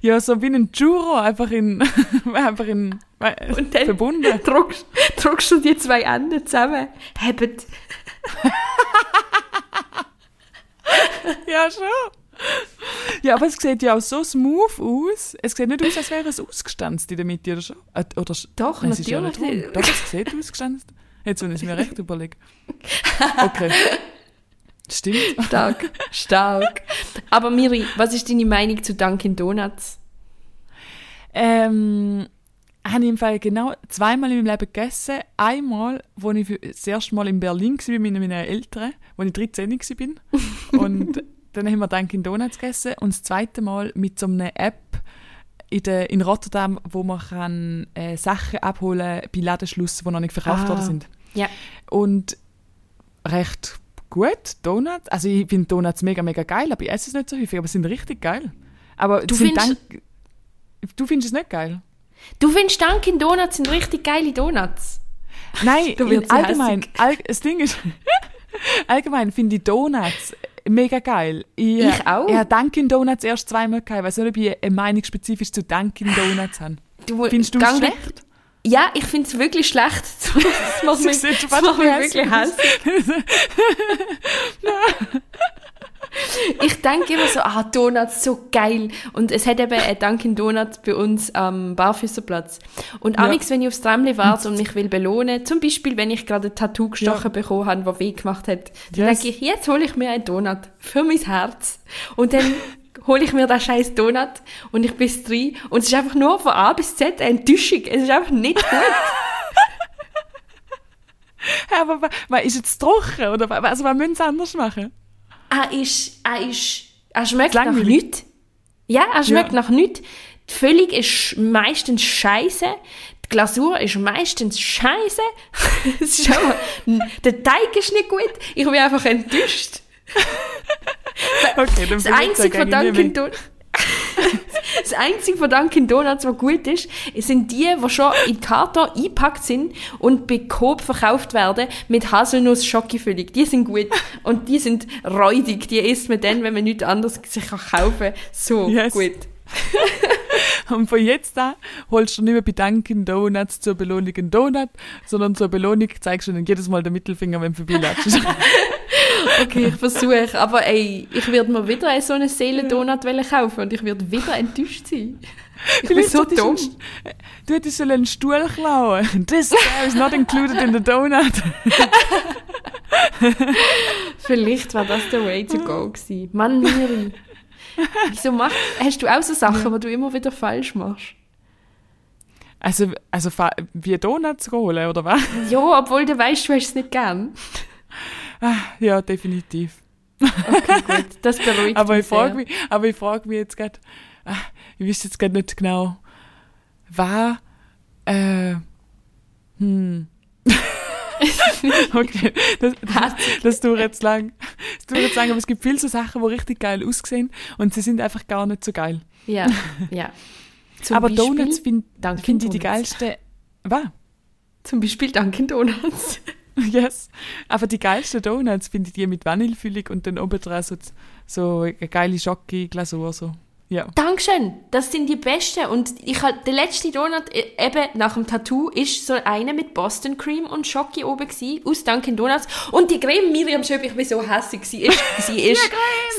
ja, so wie ein Juro, einfach in, einfach in, Und dann verbunden. druckst, druckst du die zwei Enden zusammen. Hebt. Ja, schon. Ja, aber es sieht ja auch so smooth aus. Es sieht nicht aus, als wäre es ausgestanzt in der Mitte, oder schon? Äh, Oder, Doch, Nein, es ist ja natürlich. nicht. Doch, es sieht ausgestanzt. Jetzt, wenn ich es mir recht überlege. Okay. Stimmt. Stark, stark. Aber Miri, was ist deine Meinung zu Dunkin' Donuts? Ähm, habe ich im Fall genau zweimal in meinem Leben gegessen. Einmal, wo ich das erste Mal in Berlin war mit meinen Eltern, wo ich 13 war. Und dann haben wir Dunkin' Donuts gegessen. Und das zweite Mal mit so einer App in, der, in Rotterdam, wo man kann, äh, Sachen abholen bei Ladenschluss, die noch nicht verkauft Ah. worden sind. Ja. Und recht gut, Donuts. Also ich finde Donuts mega, mega geil, aber ich esse es nicht so häufig, aber sie sind richtig geil. Aber Du findest- Dank- du findest es nicht geil? Du findest Dunkin' Donuts sind richtig geile Donuts. Nein, allgemein. All, das Ding ist, allgemein finde ich Donuts mega geil. Ich, Ich auch. Ich habe Dunkin' Donuts erst zweimal gehabt. Ich weiß nicht, ob ich eine Meinung spezifisch zu Dunkin' Donuts habe. Du, Findest du es schlecht? Ja, ich finde es wirklich schlecht. Das macht mich, das macht mich wirklich hässlich. Ich denke immer so, ah, Donuts, so geil. Und es hat eben einen Dunkin' Donuts bei uns am Barfüsserplatz. Und Ja. amigs, wenn ich aufs Tramli warte und mich will belohnen, zum Beispiel, wenn ich gerade ein Tattoo gestochen bekommen habe, das weh gemacht hat, dann Yes. denke ich, jetzt hole ich mir einen Donut für mein Herz. Und dann hole ich mir den scheiß Donut und ich bin drin und es ist einfach nur von A bis Z eine Enttäuschung. Es ist einfach nicht gut. Ja, aber was ist jetzt trocken? Oder also, was müssen sie anders machen? Er ist, er ist, er schmeckt Ist nach nichts. Ja, er schmeckt Ja. nach nichts. Die Füllung ist meistens scheiße. Die Glasur ist meistens scheiße. der Teig ist nicht gut. Ich bin einfach enttäuscht. Okay, dann Das Einzige Dunkin' Donuts. Das Einzige von Dunkin' Donuts, was gut ist, sind die, die schon in Karton eingepackt sind und bei Coop verkauft werden mit Haselnuss-Schokifüllung. Die sind gut und die sind räudig. Die isst man dann, wenn man nichts anderes sich kaufen kann. So Yes. gut. Und von jetzt an holst du nicht mehr bei Dunkin' Donuts zur Belohnung einen Donut, sondern zur Belohnung zeigst du ihnen jedes Mal den Mittelfinger, wenn du vorbeilatschst. Okay, ich versuche. Aber ey, ich würde mir wieder so einen Seelendonut kaufen und ich würde wieder enttäuscht sein. Ich bin Vielleicht so solltest du dumm. Du hättest einen Stuhl klauen. This is not included in the donut. Vielleicht war das der Way to go gewesen. Mann, Miri. Wieso machst, hast du auch so Sachen, die du immer wieder falsch machst? Also, also wie Donuts holen, oder was? Ja, obwohl du weißt, du hast es nicht gern. Ja, definitiv. Okay, gut. Das beruhigt Aber mich ich frage mich, aber ich frage mich jetzt gerade, ah, ich weiß jetzt gerade nicht genau, war, äh, hm. okay, das, das, das dauert jetzt lang. Das dauert jetzt lang, aber es gibt viele so Sachen, die richtig geil aussehen und sie sind einfach gar nicht so geil. Ja, ja. Zum aber Beispiel Donuts finde find ich die geilste, was? Zum Beispiel Dunkin' Donuts. Yes. Aber die geilsten Donuts finde ich die mit Vanillefüllung und dann oben dran so, so eine geile Schocke-Glasur. So. Ja. Dankeschön, das sind die besten. Und ich hab, der letzte Donut, e- eben nach dem Tattoo, ist so einer mit Boston Cream und Schoki oben gsi aus Dunkin' Donuts. Und die Creme, Miriam Schöp, ich bin so hässig, sie ist, sie ist,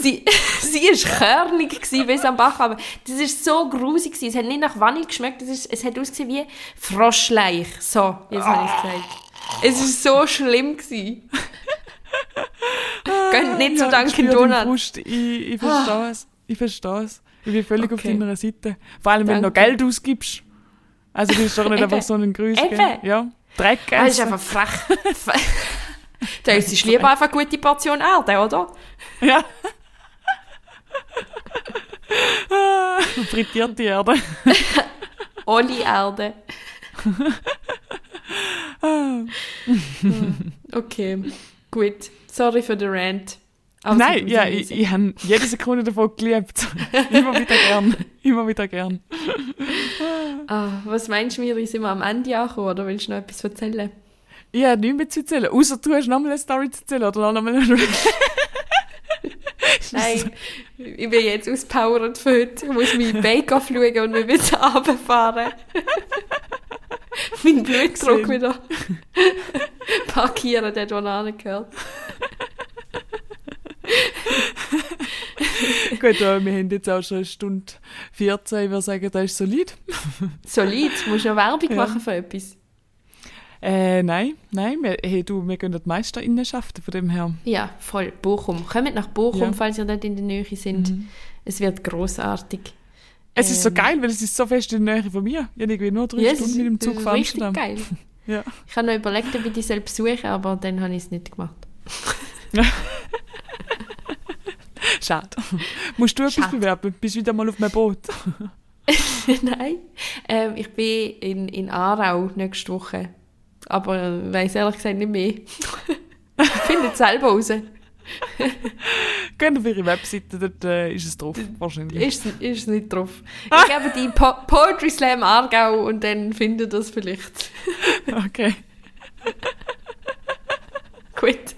sie, sie ist körnig gsi bis am Bach, aber das ist so grusig gsi. Es hat nicht nach Vanille geschmeckt, es, ist, es hat ausgesehen wie Froschleich. So, jetzt habe ich gesagt. Es ist so schlimm gsi. Gönnt nicht zu Ja, ich Dunkin' Donuts. Ich, ich verstehe es. Ich verstehe es. Ich bin völlig Okay. auf deiner Seite. Vor allem, wenn du noch Danke. Geld ausgibst. Also, du bist doch nicht einfach so ein Grüß. Ja. Dreck Ah, Das ist essen. einfach frech. da ist es lieber einfach eine gute Portion Erde, oder? Ja. Ah, Frittierte Erde. Ohne Erde. Okay, gut. Sorry für den Rant. Aber Nein, ja, ich, ich habe jede Sekunde davon geliebt. Immer wieder gern. Immer wieder gern. ah, Was meinst du, Miri? Sind wir am Ende angekommen oder willst du noch etwas erzählen? Ich habe nichts mehr zu erzählen. Außer du hast nochmal eine Story zu erzählen oder nochmal eine Nein, ich bin jetzt auspowert für heute. Ich muss meinen Bake schauen und wir wieder runterfahren. mein Blutdruck wieder parkieren, dort wo er hingehört. Gut, ja, wir haben jetzt auch schon eine Stunde 14. Ich würde sagen, das ist solid. Solid, musst du noch Werbung Ja. machen für etwas. Äh, nein, nein, wir, hey, du, wir gehen die Meisterinnenschaften von dem her. Ja, voll. Bochum. Kommt nach Bochum, Ja. falls ihr dort in der Nähe sind. Es wird großartig. Es ist so Ähm. geil, weil es ist so fest in der Nähe von mir. Ich habe irgendwie nur drei Ja, Stunden mit dem Zug von Amsterdam. geil. Ja. Ich habe noch überlegt, ob ich die selbst besuche, aber dann habe ich es nicht gemacht. Schade. Musst du etwas Schade. bewerben? Bist wieder mal auf meinem Boot? Nein, ähm, ich bin in, in Aarau nächste Woche. Aber äh, weiss ehrlich gesagt nicht mehr. Findet es selber raus. Geht auf ihre Webseite, dort äh, ist es drauf, wahrscheinlich. Ist, ist es nicht drauf. Ich gebe die po Poetry Slam Aargau und dann findet ihr das vielleicht. Okay. Gut.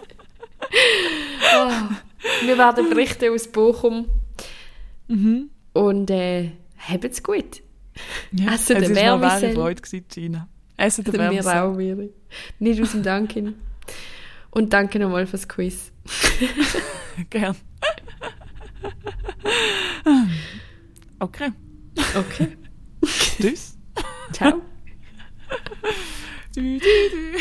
Ah, wir werden berichten aus Bochum. Mhm. Und äh, habt's gut. Ja. Essen es den war eine wahre Wärmesell. Freude, Gina. Essen den mir Wärmesell. auch, Miri. Nicht aus dem Danken. Und danke nochmal fürs Quiz. Gern. Okay. Okay. Tschüss. Ciao. Dü, dü, dü.